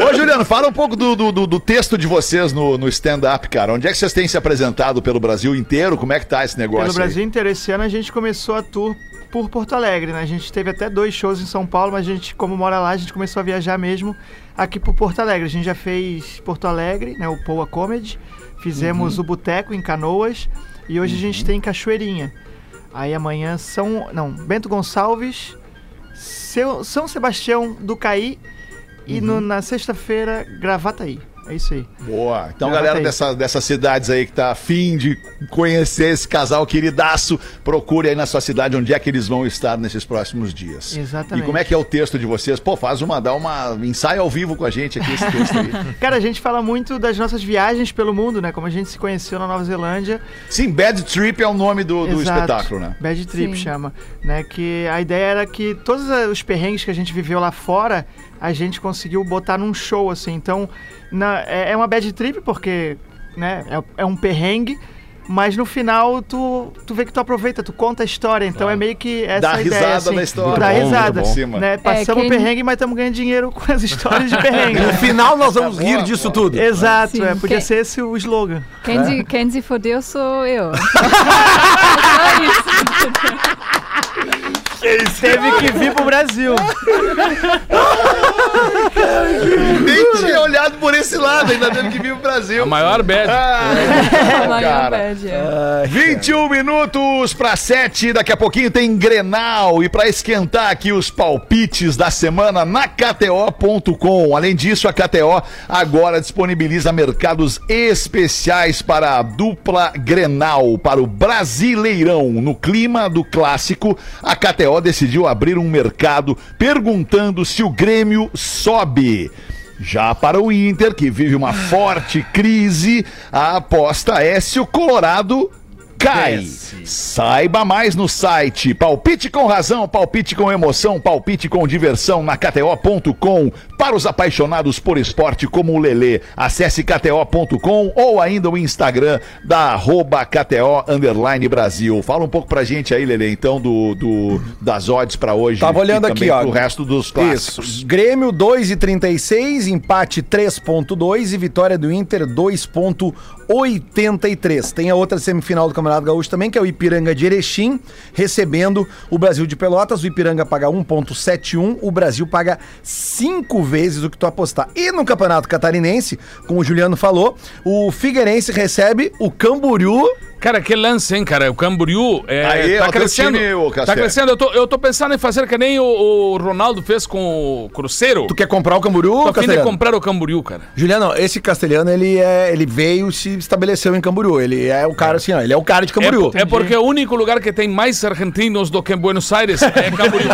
Ô, Juliano, fala um pouco do, do, do- do texto de vocês no, no stand-up, cara. Onde é que vocês têm se apresentado pelo Brasil inteiro? Como é que tá esse negócio? Pelo aí? Brasil inteiro, esse ano a gente começou a tour por Porto Alegre, né? A gente teve até dois shows em São Paulo, mas a gente, como mora lá, a gente começou a viajar mesmo aqui por Porto Alegre. A gente já fez Porto Alegre, né? O Poa Comedy. Fizemos o Boteco em Canoas. E hoje a gente tem Cachoeirinha. Aí amanhã são... Não, Bento Gonçalves, Seu- São Sebastião do Caí e no- na sexta-feira, Gravataí. É isso aí. Boa. Então, Gravata galera dessa, dessas cidades aí que tá afim de conhecer esse casal queridaço, procure aí na sua cidade onde é que eles vão estar nesses próximos dias. Exatamente. E como é que é o texto de vocês? Pô, faz uma, dá uma ensaio ao vivo com a gente aqui esse texto aí. Cara, a gente fala muito das nossas viagens pelo mundo, né? Como a gente se conheceu na Nova Zelândia. Sim, Bad Trip é o nome do, do espetáculo, né? Bad Trip Sim. chama. Né? Que a ideia era que todos os perrengues que a gente viveu lá fora, a gente conseguiu botar num show, assim. Então, na- é, é uma bad trip porque né, é, é um perrengue. Mas no final, tu, tu vê que tu aproveita, tu conta a história. Então é meio que essa Dá a ideia, risada assim. da história. Dá bom, risada. Né? Passamos quem- perrengue, mas estamos ganhando dinheiro com as histórias de perrengue. No final nós vamos rir boa, disso boa. tudo. Exato, Sim, é, podia quem- ser esse o slogan. Quem, se, quem se fodeu sou eu. Teve que vir pro Brasil. Nem tinha olhado por esse lado, ainda teve que vir pro Brasil. A maior bad. Maior cara. bad, é. 21 minutos para 7, daqui a pouquinho tem Grenal e para esquentar aqui os palpites da semana na KTO.com. Além disso, a KTO agora disponibiliza mercados especiais para a dupla Grenal, para o Brasileirão. No clima do clássico, a KTO decidiu abrir um mercado perguntando se o Grêmio sobe. Já para o Inter, que vive uma forte crise, a aposta é se o Colorado cai. Saiba mais no site Palpite com razão, palpite com emoção, palpite com diversão na KTO.com. Para os apaixonados por esporte como o Lelê, acesse KTO.com ou ainda o Instagram da arroba KTO underline Brasil. Fala um pouco pra gente aí, Lelê, então, do, do- das odds pra hoje. Tava olhando aqui, ó. Pro resto dos clássicos. Isso. Grêmio 2,36, empate 3,2 e vitória do Inter 2,83. Tem a outra semifinal do Campeonato Gaúcho também, que é o Ipiranga de Erechim, recebendo o Brasil de Pelotas. O Ipiranga paga 1,71, o Brasil paga 5 vezes o que tu apostar. E no Campeonato Catarinense, como o Juliano falou, o Figueirense recebe o Camboriú. Cara, que lance, hein, cara? O Camboriú é, Aí, tá crescendo. time, tá crescendo. Eu tô, eu tô pensando em fazer que nem o, o Ronaldo fez com o Cruzeiro. Tu quer comprar o Camboriú, Tô a fim de comprar o Camboriú, cara. Juliano, esse castelhano, ele, é, ele veio e se estabeleceu em Camboriú. Ele é o cara, assim, ó, ele é o cara de É, Camboriú. é porque o único lugar que tem mais argentinos do que em Buenos Aires é Camboriú.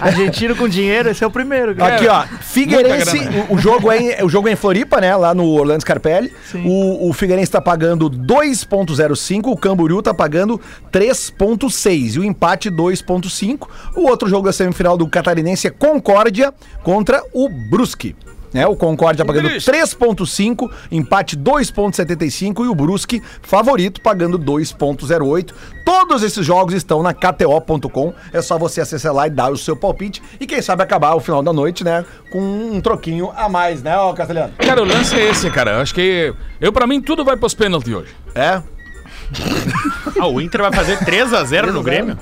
Argentino com dinheiro, esse é o primeiro. cara. Aqui, ó, Muita Figueirense, o, o jogo é em, o jogo é em Floripa, né, lá no Orlando Scarpelli. Sim. O, o Figueirense tá pagando 2.05, o Camboriú tá pagando 3.6 e o empate 2.5. O outro jogo da semifinal do Catarinense é Concórdia contra o Brusque. Né, o Concórdia pagando 3.5, empate 2.75 e o Brusque favorito pagando 2.08. Todos esses jogos estão na KTO.com. É só você acessar lá e dar o seu palpite e quem sabe acabar o final da noite, né, com um troquinho a mais, né, ó, Castelhano? Cara, o lance é esse, cara. Eu acho que. Eu, pra mim, tudo vai pros pênaltis hoje. É? Ah, o Inter vai fazer 3x0 no Grêmio?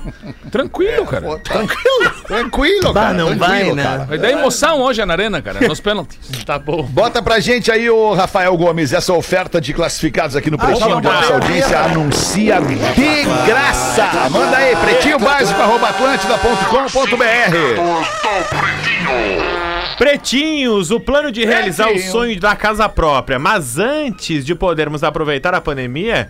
Tranquilo, cara. Tranquilo, tranquilo, cara. não tranquilo, vai, né? cara. Vai dar emoção hoje na arena, cara, nos pênaltis. Tá bom. Bota pra gente aí, ô Rafael Gomes, essa oferta de classificados aqui no Pretinho vamos de nossa audiência anuncia de graça. Manda aí, pretinho básico, arroba atlântida.com.br. Pretinhos, o plano de realizar o Pretinho. sonho da casa própria. Mas antes de podermos aproveitar a pandemia,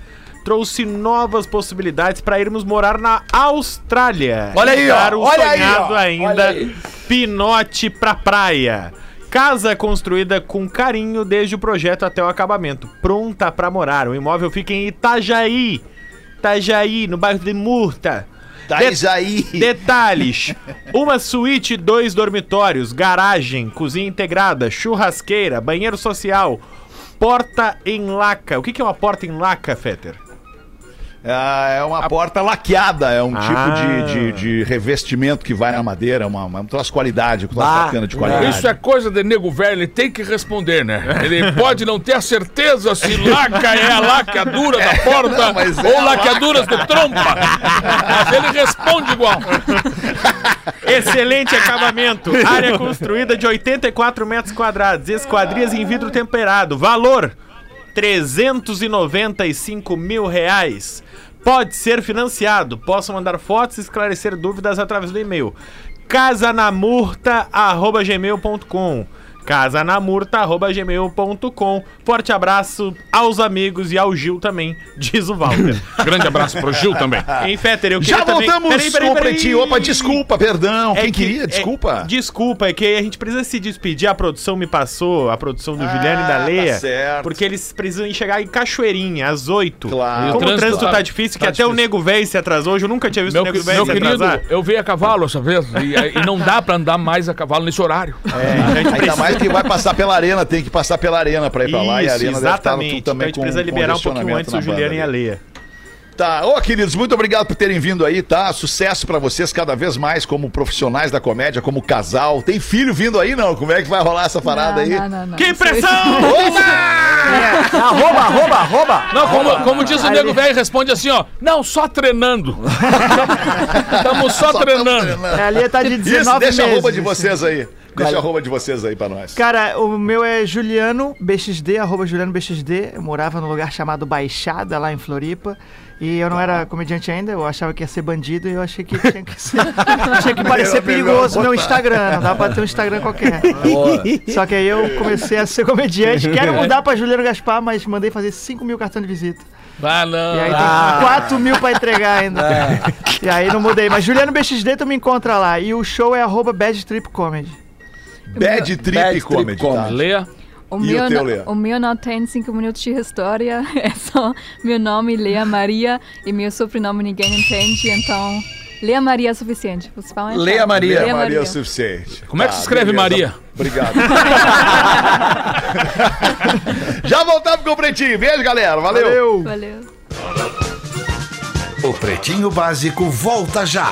trouxe novas possibilidades para irmos morar na Austrália. Olha aí, ó, o olha aí, sonhado ó, ainda olha aí. pinote pra praia. Casa construída com carinho desde o projeto até o acabamento. Pronta pra morar. O imóvel fica em Itajaí. Itajaí, no bairro de Murta. Tá De- aí. Detalhes: uma suíte, dois dormitórios, garagem, cozinha integrada, churrasqueira, banheiro social, porta em laca. O que que é uma porta em laca, Fetter? Ah, é uma porta laqueada, é um Ah. tipo de, de, de revestimento que vai na madeira, uma, uma, umas qualidades, um troço Ah, bacana de qualidade. Isso é coisa de nego velho, ele tem que responder, né? Ele pode não ter a certeza se laca é a lacadura da porta não, mas é ou a lacaduras do trompa. Mas ele responde igual. Excelente acabamento. Área construída de 84 metros quadrados. Esquadrias em vidro temperado. Valor: 395 mil reais. Pode ser financiado. Posso mandar fotos e esclarecer dúvidas através do e-mail. casanamurta.gmail.com casanamurta.gmail.com Forte abraço aos amigos e ao Gil também, diz o Walter. Grande abraço pro Gil também. Hein, Fetter, eu queria Já também... voltamos Peraí, peraí, com o peraí. Pretinho. Opa, desculpa, perdão. É Quem que- queria? é- Desculpa. desculpa, é que a gente precisa se despedir. A produção me passou, a produção do Juliano e da tá Leia. certo. Porque eles precisam chegar em Cachoeirinha, às 8. Claro. E o Como o trânsito trânsito tá- tá difícil, que tá até o difícil. Nego Velho se atrasou. Hoje eu nunca tinha visto Meu, o Nego meu Velho se querido, atrasar. eu veio a cavalo essa vez e, e não dá pra andar mais a cavalo nesse horário. Ainda mais que vai passar pela arena, tem que passar pela arena pra ir pra lá. e a arena deve estar exatamente. tudo Então a também gente com precisa liberar um pouquinho antes o Juliano e a. Leia. Tá, ô queridos, muito obrigado por terem vindo aí, tá? Sucesso pra vocês cada vez mais como profissionais da comédia, como casal. Tem filho vindo aí, não? Como é que vai rolar essa parada aí? Não, não, não. Que impressão! Arroba, arroba, arroba. Não, como, como diz o nego velho, responde assim, ó. Não, só treinando. Estamos só, Só treinando. treinando. É, ali tá de 19 Isso, deixa a meses. roupa de vocês aí. Deixa Vale. a roupa de vocês aí pra nós. Cara, o meu é Juliano BXD, arroba Juliano BXD. Eu morava num lugar chamado Baixada, lá em Floripa. E eu não era comediante ainda, eu achava que ia ser bandido e eu achei que tinha que, ser, tinha que parecer perigoso meu. Instagram, não dá pra ter um Instagram qualquer. Só que aí eu comecei a ser comediante. Quero mudar pra Juliano Gaspar, mas mandei fazer 5 mil cartões de visita. Ah, não. E aí tem 4 mil pra entregar ainda. E aí não mudei. Mas Juliano BXD tu me encontra lá. E o show é arroba Bad Trip Comedy. Bad Trip Bad Comedy, Trip tá? Leia. O E meu, o teu, não- Lea? o meu não tem cinco minutos de história, é só meu nome, Lea Maria, e meu sobrenome ninguém entende, então Lea Maria é suficiente. Vocês falam Lea errado. Maria. Maria, Maria é o suficiente. Como é que Tá, se escreve beleza. Maria? Obrigado. Já voltamos com o Pretinho. Beijo, galera. Valeu. Valeu. O Pretinho Básico volta já.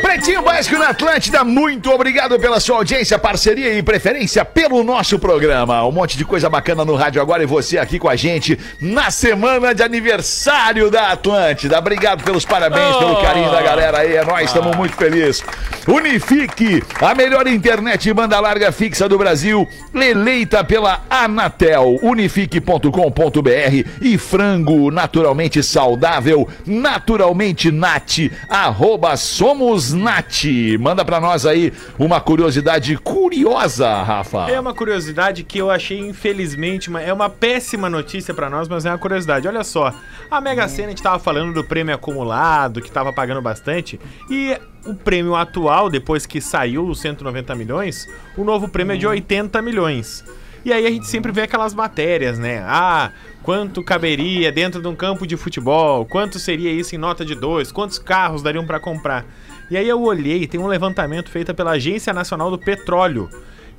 Pretinho Básico na Atlântida, muito obrigado pela sua audiência, parceria e preferência pelo nosso programa. Um monte de coisa bacana no rádio agora e você aqui com a gente na semana de aniversário da Atlântida. Obrigado pelos parabéns, pelo carinho da galera aí, é nóis, estamos muito felizes. Unifique, a melhor internet de banda larga fixa do Brasil, eleita pela Anatel, unifique.com.br e frango naturalmente saudável, naturalmente nat, arroba somos nat. Manda pra nós aí uma curiosidade curiosa, Rafa. É uma curiosidade que eu achei, infelizmente, uma- é uma péssima notícia pra nós, mas é uma curiosidade. Olha só, a Mega Sena, a gente tava falando do prêmio acumulado, que tava pagando bastante, e o prêmio atual, depois que saiu os 190 milhões, o novo prêmio é de 80 milhões. E aí a gente sempre vê aquelas matérias, né? Ah, quanto caberia dentro de um campo de futebol? Quanto seria isso em nota de dois? Quantos carros dariam pra comprar? E aí eu olhei, tem um levantamento feito pela Agência Nacional do Petróleo,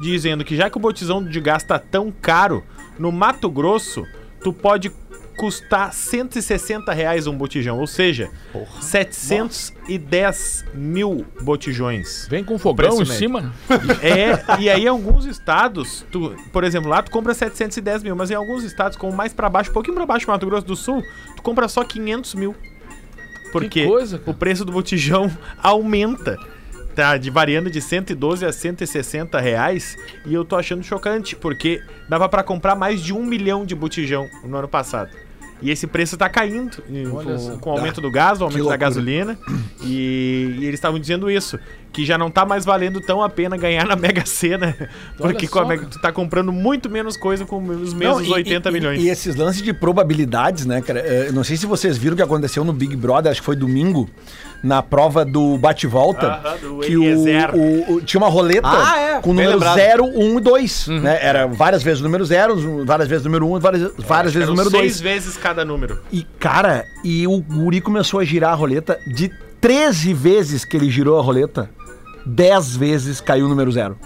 dizendo que já que o botijão de gás tá tão caro, no Mato Grosso, tu pode custar 160 reais um botijão, ou seja, 710 mil botijões. Vem com fogão em cima. É, e aí em alguns estados, tu, por exemplo, lá tu compra 710 mil, mas em alguns estados, como mais pra baixo, um pouquinho pra baixo, Mato Grosso do Sul, tu compra só 500 mil. Porque coisa, o preço do botijão aumenta. Tá de variando de 112 a 160 reais. E eu tô achando chocante, porque dava pra comprar mais de um milhão de botijão no ano passado. E esse preço tá caindo com, com o aumento do gás, o aumento da gasolina. E, e eles estavam dizendo isso. que já não tá mais valendo tão a pena ganhar na Mega Sena, porque com a só, Mega- tu tá comprando muito menos coisa com os Não, mesmos e- 80 e- milhões. E, esses lances de probabilidades, né, cara? eh, Não sei se vocês viram o que aconteceu no Big Brother, acho que foi domingo, na prova do bate-volta. Aham, do que o, o- o- tinha uma roleta Ah, é, com número lembrado. 0, 1 e 2. Né? Era várias vezes o número 0, várias vezes o número 1 um, várias, várias vezes o número seis 2. vezes cada número. E, cara, e o guri começou a girar a roleta de 13 vezes que ele girou a roleta, 10 vezes caiu o número 0.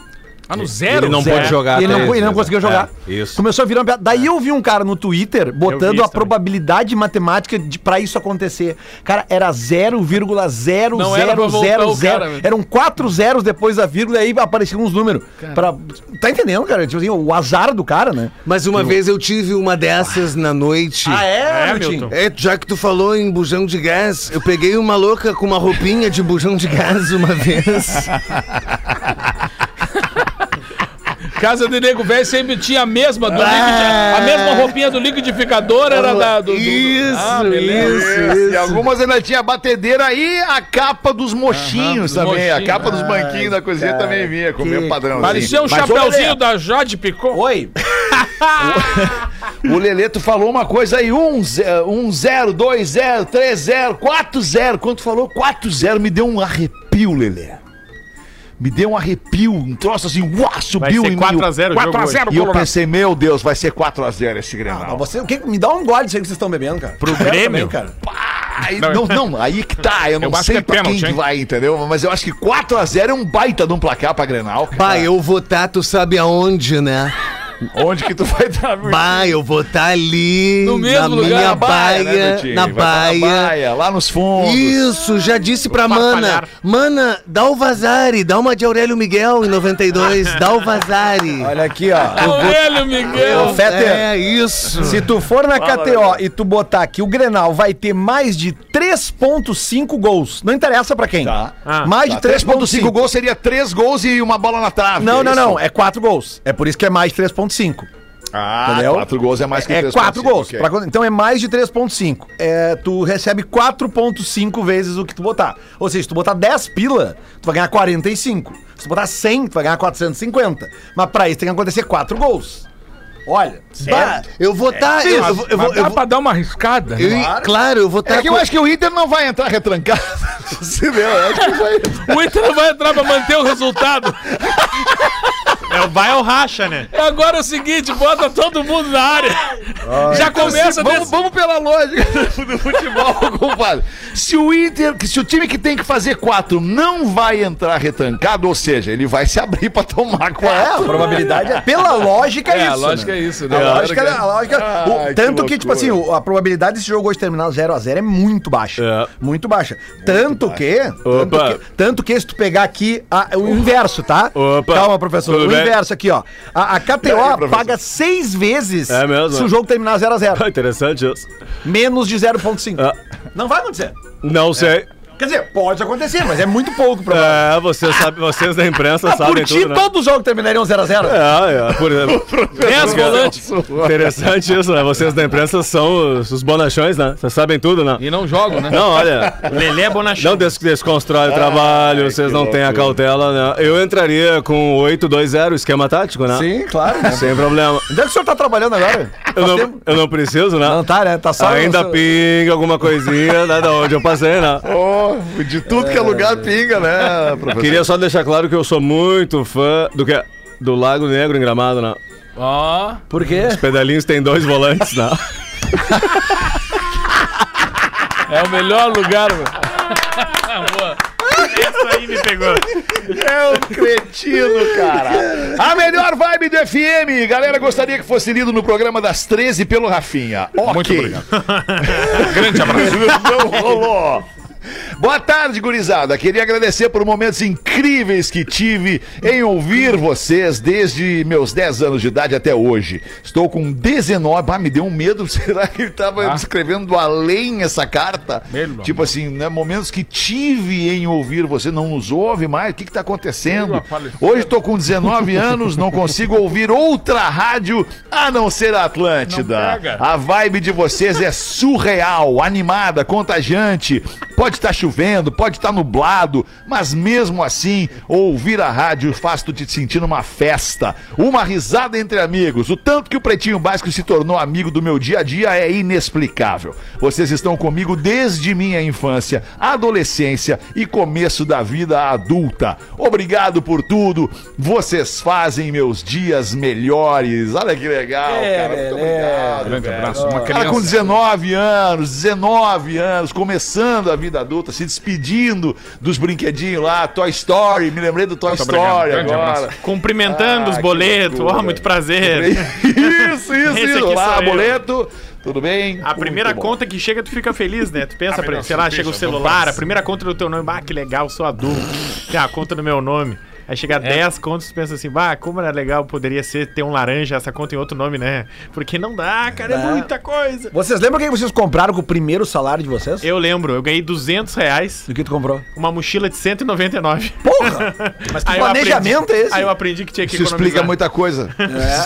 Ah, no zero? Ele não Zero. pode jogar. E ele não, ele não conseguiu jogar. É, isso. Começou a virar uma piada. Daí eu vi um cara no Twitter botando Eu a também. probabilidade matemática de, pra isso acontecer. Cara, era 0,0000. Não era pra voltar o cara, meu. Eram quatro zeros depois da vírgula e aí apareciam uns números. Pra... Tá entendendo, cara? Tipo assim, o azar do cara, né? Mas uma vez eu tive uma dessas na noite. é, É, Milton? Milton? É, já que tu falou em bujão de gás, eu peguei uma louca com uma roupinha de bujão de gás uma vez. Casa de Nego Velho sempre tinha a mesma do liquidi... A mesma roupinha do liquidificador era da... Do, do- Isso, Ah, beleza. isso, E algumas ainda tinha batedeira e a capa dos mochinhos Aham, dos também. A mochinhos. capa dos banquinhos da cozinha também vinha, com o mesmo padrão. Parecia um Mas, ô, chapeuzinho Lelê, da Jade Picot. Oi. O Leleto falou uma coisa aí, um, ze- um zero, dois zero, três zero, quatro zero. Quando tu falou quatro zero, me deu um arrepio, Lelê. Me deu um arrepio, um troço assim, uá, Vai subiu ser em mim. 4x0 o jogo 4 a hoje. 0 E eu pensei, meu Deus, vai ser 4x0 esse Ah, Grenal. mas você, o que, me dá um gole disso aí que vocês estão bebendo, cara. Pro Eu Grêmio? cara. Aí, não, não, aí que tá, eu não acho sei que é pra quem pênalti, que hein? vai, entendeu? Mas eu acho que 4x0 é um baita de um placar pra Grenal. Bah, eu vou tá, tu sabe aonde, né? Onde que tu vai dar, meu Bah, eu vou tá ali No mesmo na lugar, minha na baia, baia, né, na Vai tá baia. na baia, lá nos fundos. Isso, já disse pra Mana. Mana, dá o Vazari, dá uma de Aurélio Miguel em 92, dá o Vazari. Olha aqui, ó. Aurélio Miguel. Ô, Fetter, É isso. Se tu for na KTO e tu botar que o Grenal vai ter mais de 3.5 gols, não interessa pra quem. Tá. Ah, mais Tá, de 3.5 3.5 gols seria 3 gols e uma bola na trave. Não, é não, isso? não. É 4 gols. É por isso que é mais de 3.5. Ah, Entendeu? 4 gols é mais que É 3.5, 4 gols. ok. Pra então é mais de 3.5. É, tu recebe 4.5 vezes o que tu botar. Ou seja, se tu botar 10 pila, tu vai ganhar 45. Se tu botar 100, tu vai ganhar 450. Mas pra isso tem que acontecer 4 gols. Olha, Bah, eu vou tá, eu, eu, vou- eu, vou- eu dá vou- pra dar uma arriscada? eu- né? claro, eu vou tá É que eu com- acho que o Inter não vai entrar retrancado. Você vê, eu acho que vai... O Inter não vai entrar pra manter o resultado. É o vai ou racha, né? Agora é o seguinte, bota todo mundo na área. Já começa vamos, desse- vamos pela lógica do futebol, compadre. Se o Inter, se o time que tem que fazer quatro não vai entrar retrancado, ou seja, ele vai se abrir pra tomar É, a quatro. probabilidade é. Pela lógica é, É, isso. a lógica né? é isso, né? A A lógica, lógica- a lógica- Ai, o- que tanto que, tipo assim, o- a probabilidade desse jogo hoje terminar 0x0 é muito baixa. É. Muito baixa. tanto que. Tanto Opa. que, tanto que se tu pegar aqui a- o inverso, tá? Opa. Calma, professor. Tudo o bem? Inverso aqui, ó. A, a KTO professor? paga seis vezes É mesmo? se o jogo terminar 0x0. Ah, interessante isso. Menos de 0,5. Ah. Não vai acontecer. Não sei. Quer dizer, pode acontecer, mas é muito pouco pra É, vocês, sabem, vocês da imprensa Ah, por sabem ti, tudo, né? todos os jogos terminariam 0x0. É, é, por exemplo. 10 volantes. Interessante isso, né? Vocês da imprensa são os, os bonachões, né? Vocês sabem tudo, né? E não jogam, né? Não, olha, Lelê é Bonachão. não des desconstrói o trabalho, vocês não têm a cautela, né? Eu entraria com 8-2-0, esquema tático, né? Sim, claro. né? Sem problema. Onde é que o senhor tá trabalhando agora? Eu não, eu não preciso, né? Não tá, né? Tá só. Ainda pinga alguma coisinha, né? Da onde eu passei, né? Oh, de tudo que é lugar pinga, né, professor? Queria só deixar claro que eu sou muito fã do que? Do Lago Negro em Gramado, né? Ó. Por quê? Os pedalinhos têm dois volantes, né? É o melhor lugar, meu. Essa aí me pegou. É um cretino, cara. A melhor vibe do FM. Galera, gostaria que fosse lido no programa das 13 pelo Rafinha. Ok. Muito obrigado. Grande abraço. Não rolou. Boa tarde, gurizada. Queria agradecer por momentos incríveis que tive em ouvir vocês desde meus 10 anos de idade até hoje. Estou com 19. Ah, me deu um medo. Será que ele estava Ah. escrevendo além essa carta? Meu tipo assim, né? Momentos que tive em ouvir você. Não nos ouve mais? O que está acontecendo? Hoje estou com 19 anos, não consigo ouvir outra rádio a não ser a Atlântida. A vibe de vocês é surreal, animada, contagiante. Pode estar chovendo chovendo, pode estar nublado, mas mesmo assim, ouvir a rádio faz tu te sentir numa festa, uma risada entre amigos. O tanto que o Pretinho Básico se tornou amigo do meu dia a dia é inexplicável. Vocês estão comigo desde minha infância, adolescência e começo da vida adulta. Obrigado por tudo. Vocês fazem meus dias melhores. Olha que legal, cara. Muito obrigado. Grande velho. abraço. Uma Cara com criança. 19 anos, 19 anos, começando a vida adulta, se despedindo dos brinquedinhos lá, Toy Story, me lembrei do Toy Muito Story obrigado. Agora. Cumprimentando Ah, os boletos. Ó, muito prazer. Isso, isso, isso. Olá, boleto. Tudo bem? A primeira Muito bom. conta que chega, tu fica feliz, né? Tu pensa, Ah, mas sei lá, chega o celular, pra a primeira conta do teu nome, ah, que legal, sou adulto. Tem a conta no meu nome. Aí chega 10 contas, tu pensa assim, bah, como era legal, poderia ser ter um laranja, essa conta em outro nome, né? Porque não dá, cara, é Dá. muita coisa. Vocês lembram o que vocês compraram com o primeiro salário de vocês? Eu lembro, eu ganhei 200 reais, Do que tu comprou? uma mochila de 199. Porra! Mas que Aí planejamento aprendi- é esse? Aí eu aprendi que tinha que Isso economizar. explica muita coisa.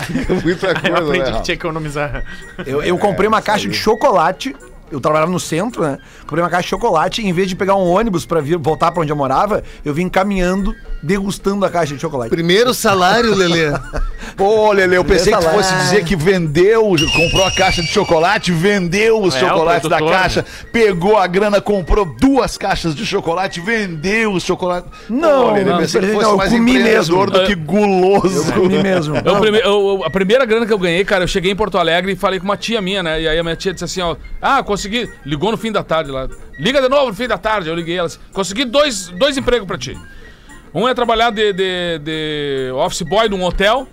Explica muita Aí eu aprendi né? que tinha que economizar. Eu, eu comprei uma caixa de chocolate. Eu trabalhava no centro, né? Comprei uma caixa de chocolate e em vez de pegar um ônibus pra vir voltar pra onde eu morava, eu vim caminhando, degustando a caixa de chocolate. Primeiro salário, Lelê. Pô, Lele, eu pensei que fosse dizer que vendeu, comprou a caixa de chocolate, vendeu os É, chocolates o da produtor, caixa, pegou a grana, comprou duas caixas de chocolate, vendeu os chocolates. Não, Pô, Lelê, não, pensei que não, fosse eu mais comi empreendedor mesmo. do que guloso. Comi mesmo. Eu, prime- eu- eu- a primeira grana que eu ganhei, cara, eu cheguei em Porto Alegre e falei com uma tia minha, né? E aí a minha tia disse assim, ó, ah, consegui, ligou no fim da tarde lá. Liga de novo no fim da tarde. Eu liguei ela assim, consegui dois, dois empregos pra ti. Um é trabalhar de, de, de office boy num hotel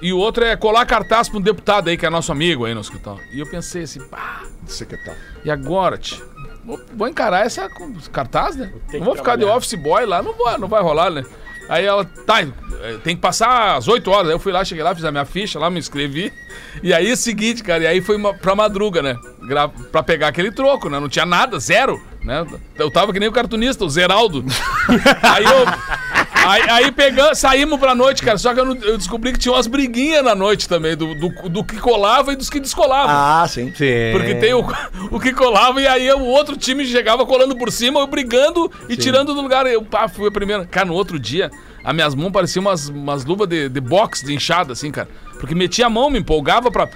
e o outro é colar cartaz pra um deputado aí, que é nosso amigo aí no hospital. E eu pensei assim, pá, e agora, tio? Vou, vou encarar essa com- cartaz, né? Não vou ficar de office boy lá, não vai, não vai rolar, né? Aí ela, tá, eh, tem que passar às 8 horas. Aí eu fui lá, cheguei lá, fiz a minha ficha lá, me inscrevi. E aí é o seguinte, cara, e aí foi uma, pra madruga, né? Gra pra pegar aquele troco, né? Não tinha nada, zero, né? Eu tava que nem o cartunista, o Zeraldo. aí eu. Aí, aí pegamos, saímos pra noite, cara. Só que eu, não- eu descobri que tinha umas briguinhas na noite também, do, do, do que colava e dos que descolavam. Ah, sim. Porque tem o, o que colava e aí o outro time chegava colando por cima, eu brigando e tirando do lugar. Eu pá, fui a primeira. Cara, no outro dia, as minhas mãos pareciam umas, umas luvas de, de boxe, de enxada, assim, cara. Porque metia a mão, me empolgava pra.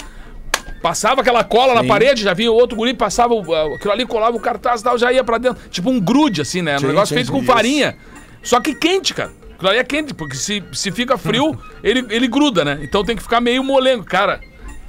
Passava aquela cola na parede, já vinha outro guri, passava o- aquilo ali, colava o cartaz e tal, já ia pra dentro. Tipo um grude, assim, né? Um Sim, negócio sim, feito sim, com isso. farinha. Só que quente, cara. Aquilo ali é quente, porque se, se fica frio, ele, ele gruda, né? Então tem que ficar meio molengo. Cara,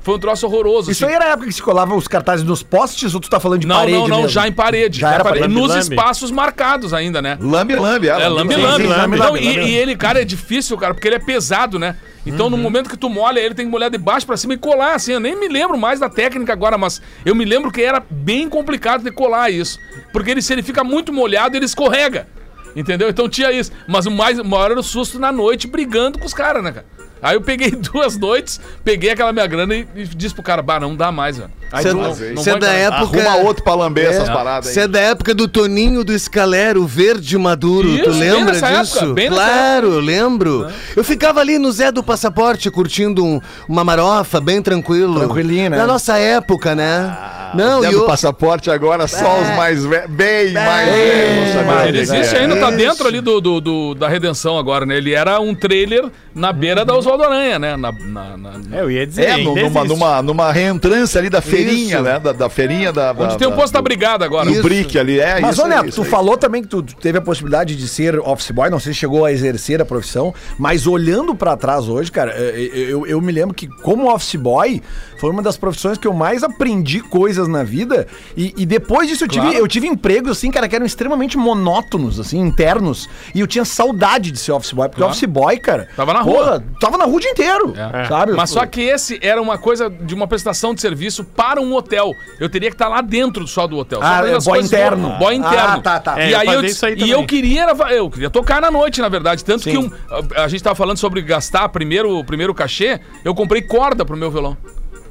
foi um troço horroroso. Isso assim. aí era a época que se colava os cartazes nos postes ou tu tá falando de Não, parede não, não, mesmo? já em parede. Já era em parede. Nos espaços marcados ainda, né? Lambe, lambe. É, lambe, lambe. sim, lambe, Não, lambe, e, e ele, cara, é difícil, cara, porque ele é pesado, né? Então, no momento que tu molha ele, tem que molhar de baixo pra cima e colar, assim. Eu nem me lembro mais da técnica agora, mas eu me lembro que era bem complicado de colar isso. Porque ele, se ele fica muito molhado, ele escorrega. Entendeu? Então tinha isso. Mas o mais o maior era o susto na noite, brigando com os caras, né, cara? Aí eu peguei duas noites, peguei aquela minha grana e, e disse pro cara, bah, não dá mais, velho. Aí Você é, tu- não você é vou da época. Arruma outro pra lamber essas paradas Você aí. é da época do Toninho do Escalero, verde maduro. Isso, tu bem lembra nessa disso? época, bem nessa claro, lembro. Eu ficava ali no Zé do Passaporte curtindo um- uma marofa, bem tranquilo. Tranquilinho, né? Na nossa época, né? Não, Dentro e do eu, passaporte agora, só os mais velhos, bem mais velhos. não sabia mais o Ele existe é. ainda, tá dentro ali do, do- do- da redenção agora, né? Ele era um trailer na beira da Oswaldo Aranha, né? Na, na- na- É, eu ia dizer, É, no- numa, numa, numa reentrância ali da feirinha, Isso. né? Da, da feirinha da. Onde da- tem o da- posto da do- brigada agora. Isso. brick ali, é Mas, isso isso tu falou também que tu teve a possibilidade de ser office boy, não sei se chegou a exercer a profissão, mas olhando pra trás hoje, cara, eh, eu, eu me lembro que como office boy foi uma das profissões que eu mais aprendi coisas na vida e, e depois disso eu tive, Claro. eu tive empregos, assim, cara, que eram extremamente monótonos, assim, internos, e eu tinha saudade de ser office boy, porque Claro. office boy, cara... Tava na porra, rua. tava na rua o dia inteiro, É. sabe? Mas só que esse era uma coisa de uma prestação de serviço para um hotel. Eu teria que estar lá dentro só do hotel. Ah, as boy interno. do- Boy interno. Ah, tá, tá. É, e eu aí eu, aí e eu queria era- eu queria tocar na noite, na verdade, tanto Sim. que um, a, a gente tava falando sobre gastar primeiro o primeiro cachê, eu comprei corda pro meu violão.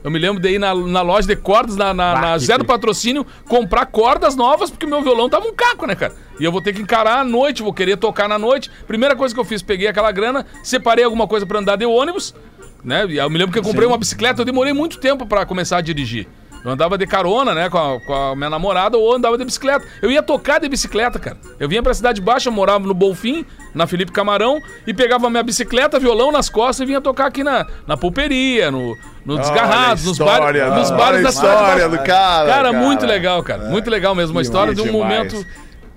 Eu me lembro de ir na, na loja de cordas, na, na, Bah, na Zé do Patrocínio, comprar cordas novas, porque meu violão tava um caco, né, cara? E eu vou ter que encarar a noite, vou querer tocar na noite. Primeira coisa que eu fiz, peguei aquela grana, separei alguma coisa pra andar de ônibus, né? E eu me lembro que eu comprei uma bicicleta, eu demorei muito tempo pra começar a dirigir. Eu andava de carona, né, com a, com a minha namorada, ou andava de bicicleta. Eu ia tocar de bicicleta, cara. Eu vinha pra Cidade Baixa, morava no Bolfim, na Felipe Camarão, e pegava minha bicicleta, violão nas costas e vinha tocar aqui na, na pulperia, no, no Desgarrados, nos, bar, nos olha bares da Cidade história do cara, Cara, cara. muito legal, cara. Muito legal mesmo. Uma história de um demais. momento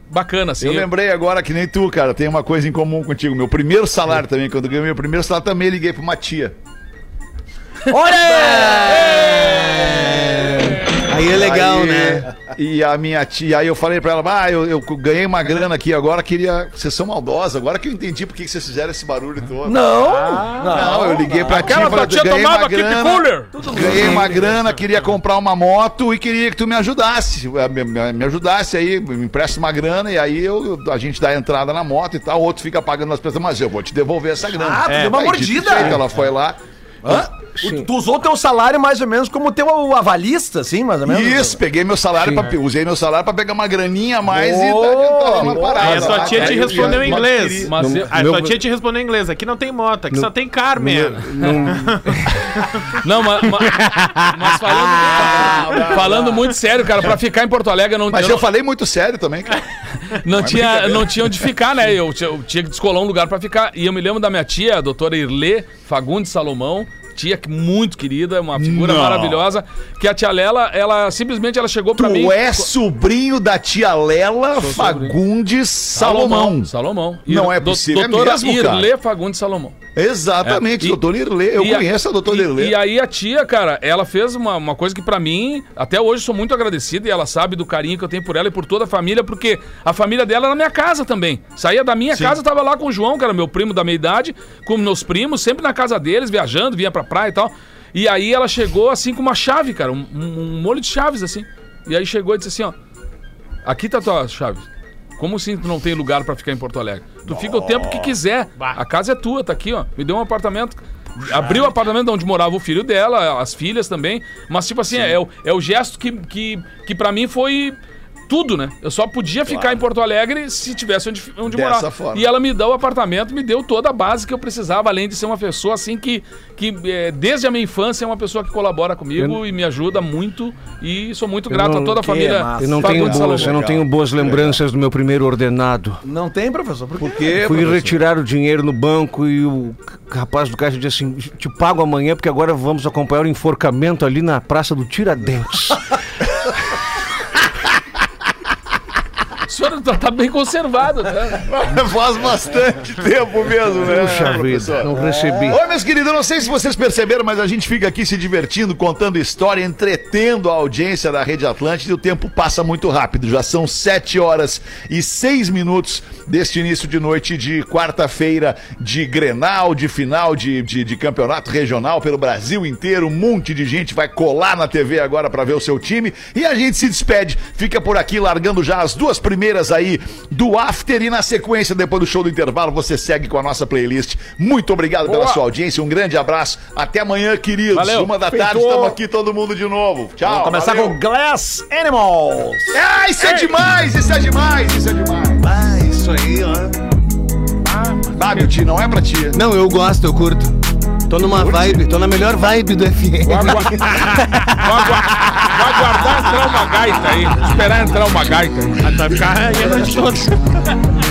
bacana, assim. Eu lembrei agora que nem tu, cara, tem uma coisa em comum contigo. Meu primeiro salário também, quando eu ganhei meu primeiro salário, também liguei pra uma tia. Aí é legal, Aí, né? E a minha tia, aí eu falei pra ela, ah, eu, eu ganhei uma grana aqui, agora queria. Vocês são maldosos, agora que eu entendi por que vocês fizeram esse barulho todo. Não! Não, eu liguei pra tia, Aquela falei, tua tia ganhei tomava uma grana, Cooler. ganhei uma grana, queria comprar uma moto e queria que tu me ajudasse, eh, me, me- me ajudasse aí, me empresta uma grana e aí eu, a gente dá a entrada na moto e tal, o outro fica pagando as pessoas, mas eu vou te devolver essa grana. Ah, tu deu uma Aí, mordida. feito, ela foi lá. Hã? Tu, tu usou teu salário mais ou menos como teu avalista, assim, mais ou menos? Isso, peguei meu salário, pra, usei meu salário pra pegar uma graninha a mais e Boa, dar entrada numa boa. parada. Aí a tua lá, tia te respondeu em inglês. Mas eu- A meu- tua tia te respondeu em inglês. Aqui não tem moto, aqui só tem Carmen. Não, mas, mas- mas falando, falando muito sério, cara, pra ficar em Porto Alegre, não, Mas eu eu não, falei muito sério também, cara. não tinha, não tinha onde ficar, né? Eu, tinha- eu tinha que descolar um lugar pra ficar. E eu me lembro da minha tia, a doutora Irlê Fagundes Salomão, tia muito querida, uma figura Não. maravilhosa, que a tia Lela, ela simplesmente ela chegou pra mim... Tu é sobrinho da tia Lela. Fagundes Salomão. Salomão. Não é Do- possível, é Doutora mesmo, cara? Irlê Fagundes Salomão. Exatamente, É, e- doutor Irlê. Eu E a- conheço a doutora e-. E aí a tia, cara, ela fez uma, uma coisa que pra mim, até hoje sou muito agradecido e ela sabe do carinho que eu tenho por ela e por toda a família, porque a família dela era na minha casa também. Saía da minha casa, tava lá com o João, que era meu primo da meia idade, com meus primos, sempre na casa deles, viajando, vinha pra praia e tal. E aí ela chegou assim com uma chave, cara, um, um- um molho de chaves assim. E aí chegou e disse assim, ó, aqui tá a tua chave. Como assim tu não tem lugar pra ficar em Porto Alegre? Tu fica o tempo que quiser. A casa é tua, tá aqui, ó. Me deu um apartamento. Abriu o apartamento onde morava o filho dela, as filhas também. Mas, tipo assim, é, o- é o gesto que, que, que para mim foi tudo, né? Eu só podia ficar em Porto Alegre se tivesse onde, onde Dessa morar. forma. E ela me deu o apartamento, me deu toda a base que eu precisava, além de ser uma pessoa assim que, que é, desde a minha infância, é uma pessoa que colabora comigo e me ajuda muito. E sou muito grato não- a toda a família. Eu não, tenho boas, eu não tenho boas lembranças do meu primeiro ordenado. Não tem, professor? Por quê, Fui professor? retirar o dinheiro no banco e o rapaz do caixa disse assim: te pago amanhã porque agora vamos acompanhar o enforcamento ali na Praça do Tiradentes. O senhor tá, tá bem conservado, né? Faz bastante tempo mesmo, né, Puxa vida, não recebi. Oi, meus queridos, eu não sei se vocês perceberam, mas a gente fica aqui se divertindo, contando história, entretendo a audiência da Rede Atlântida e o tempo passa muito rápido. Já são 7 horas e 6 minutos deste início de noite de quarta-feira de Grenal, de final de, de, de campeonato regional pelo Brasil inteiro. Um monte de gente vai colar na TV agora para ver o seu time e a gente se despede. Fica por aqui largando já as duas primeiras aí do After e na sequência, depois do show do intervalo, você segue com a nossa playlist. Muito obrigado pela Boa. sua audiência, um grande abraço. Até amanhã, queridos. Valeu. Uma da Feito. tarde, estamos aqui todo mundo de novo. Tchau. Vamos começar valeu. com Glass Animals. Ah, isso é demais, isso é demais, isso é demais. Ah, isso aí, ó. Ah, meu tio, não é pra ti. Não, eu gosto, eu curto. Tô numa vibe, tô na melhor vibe do FM. Vou, agua- vou agua- vou aguardar entrar uma gaita aí. Esperar entrar uma gaita aí. Vai ficar aí a noite toda.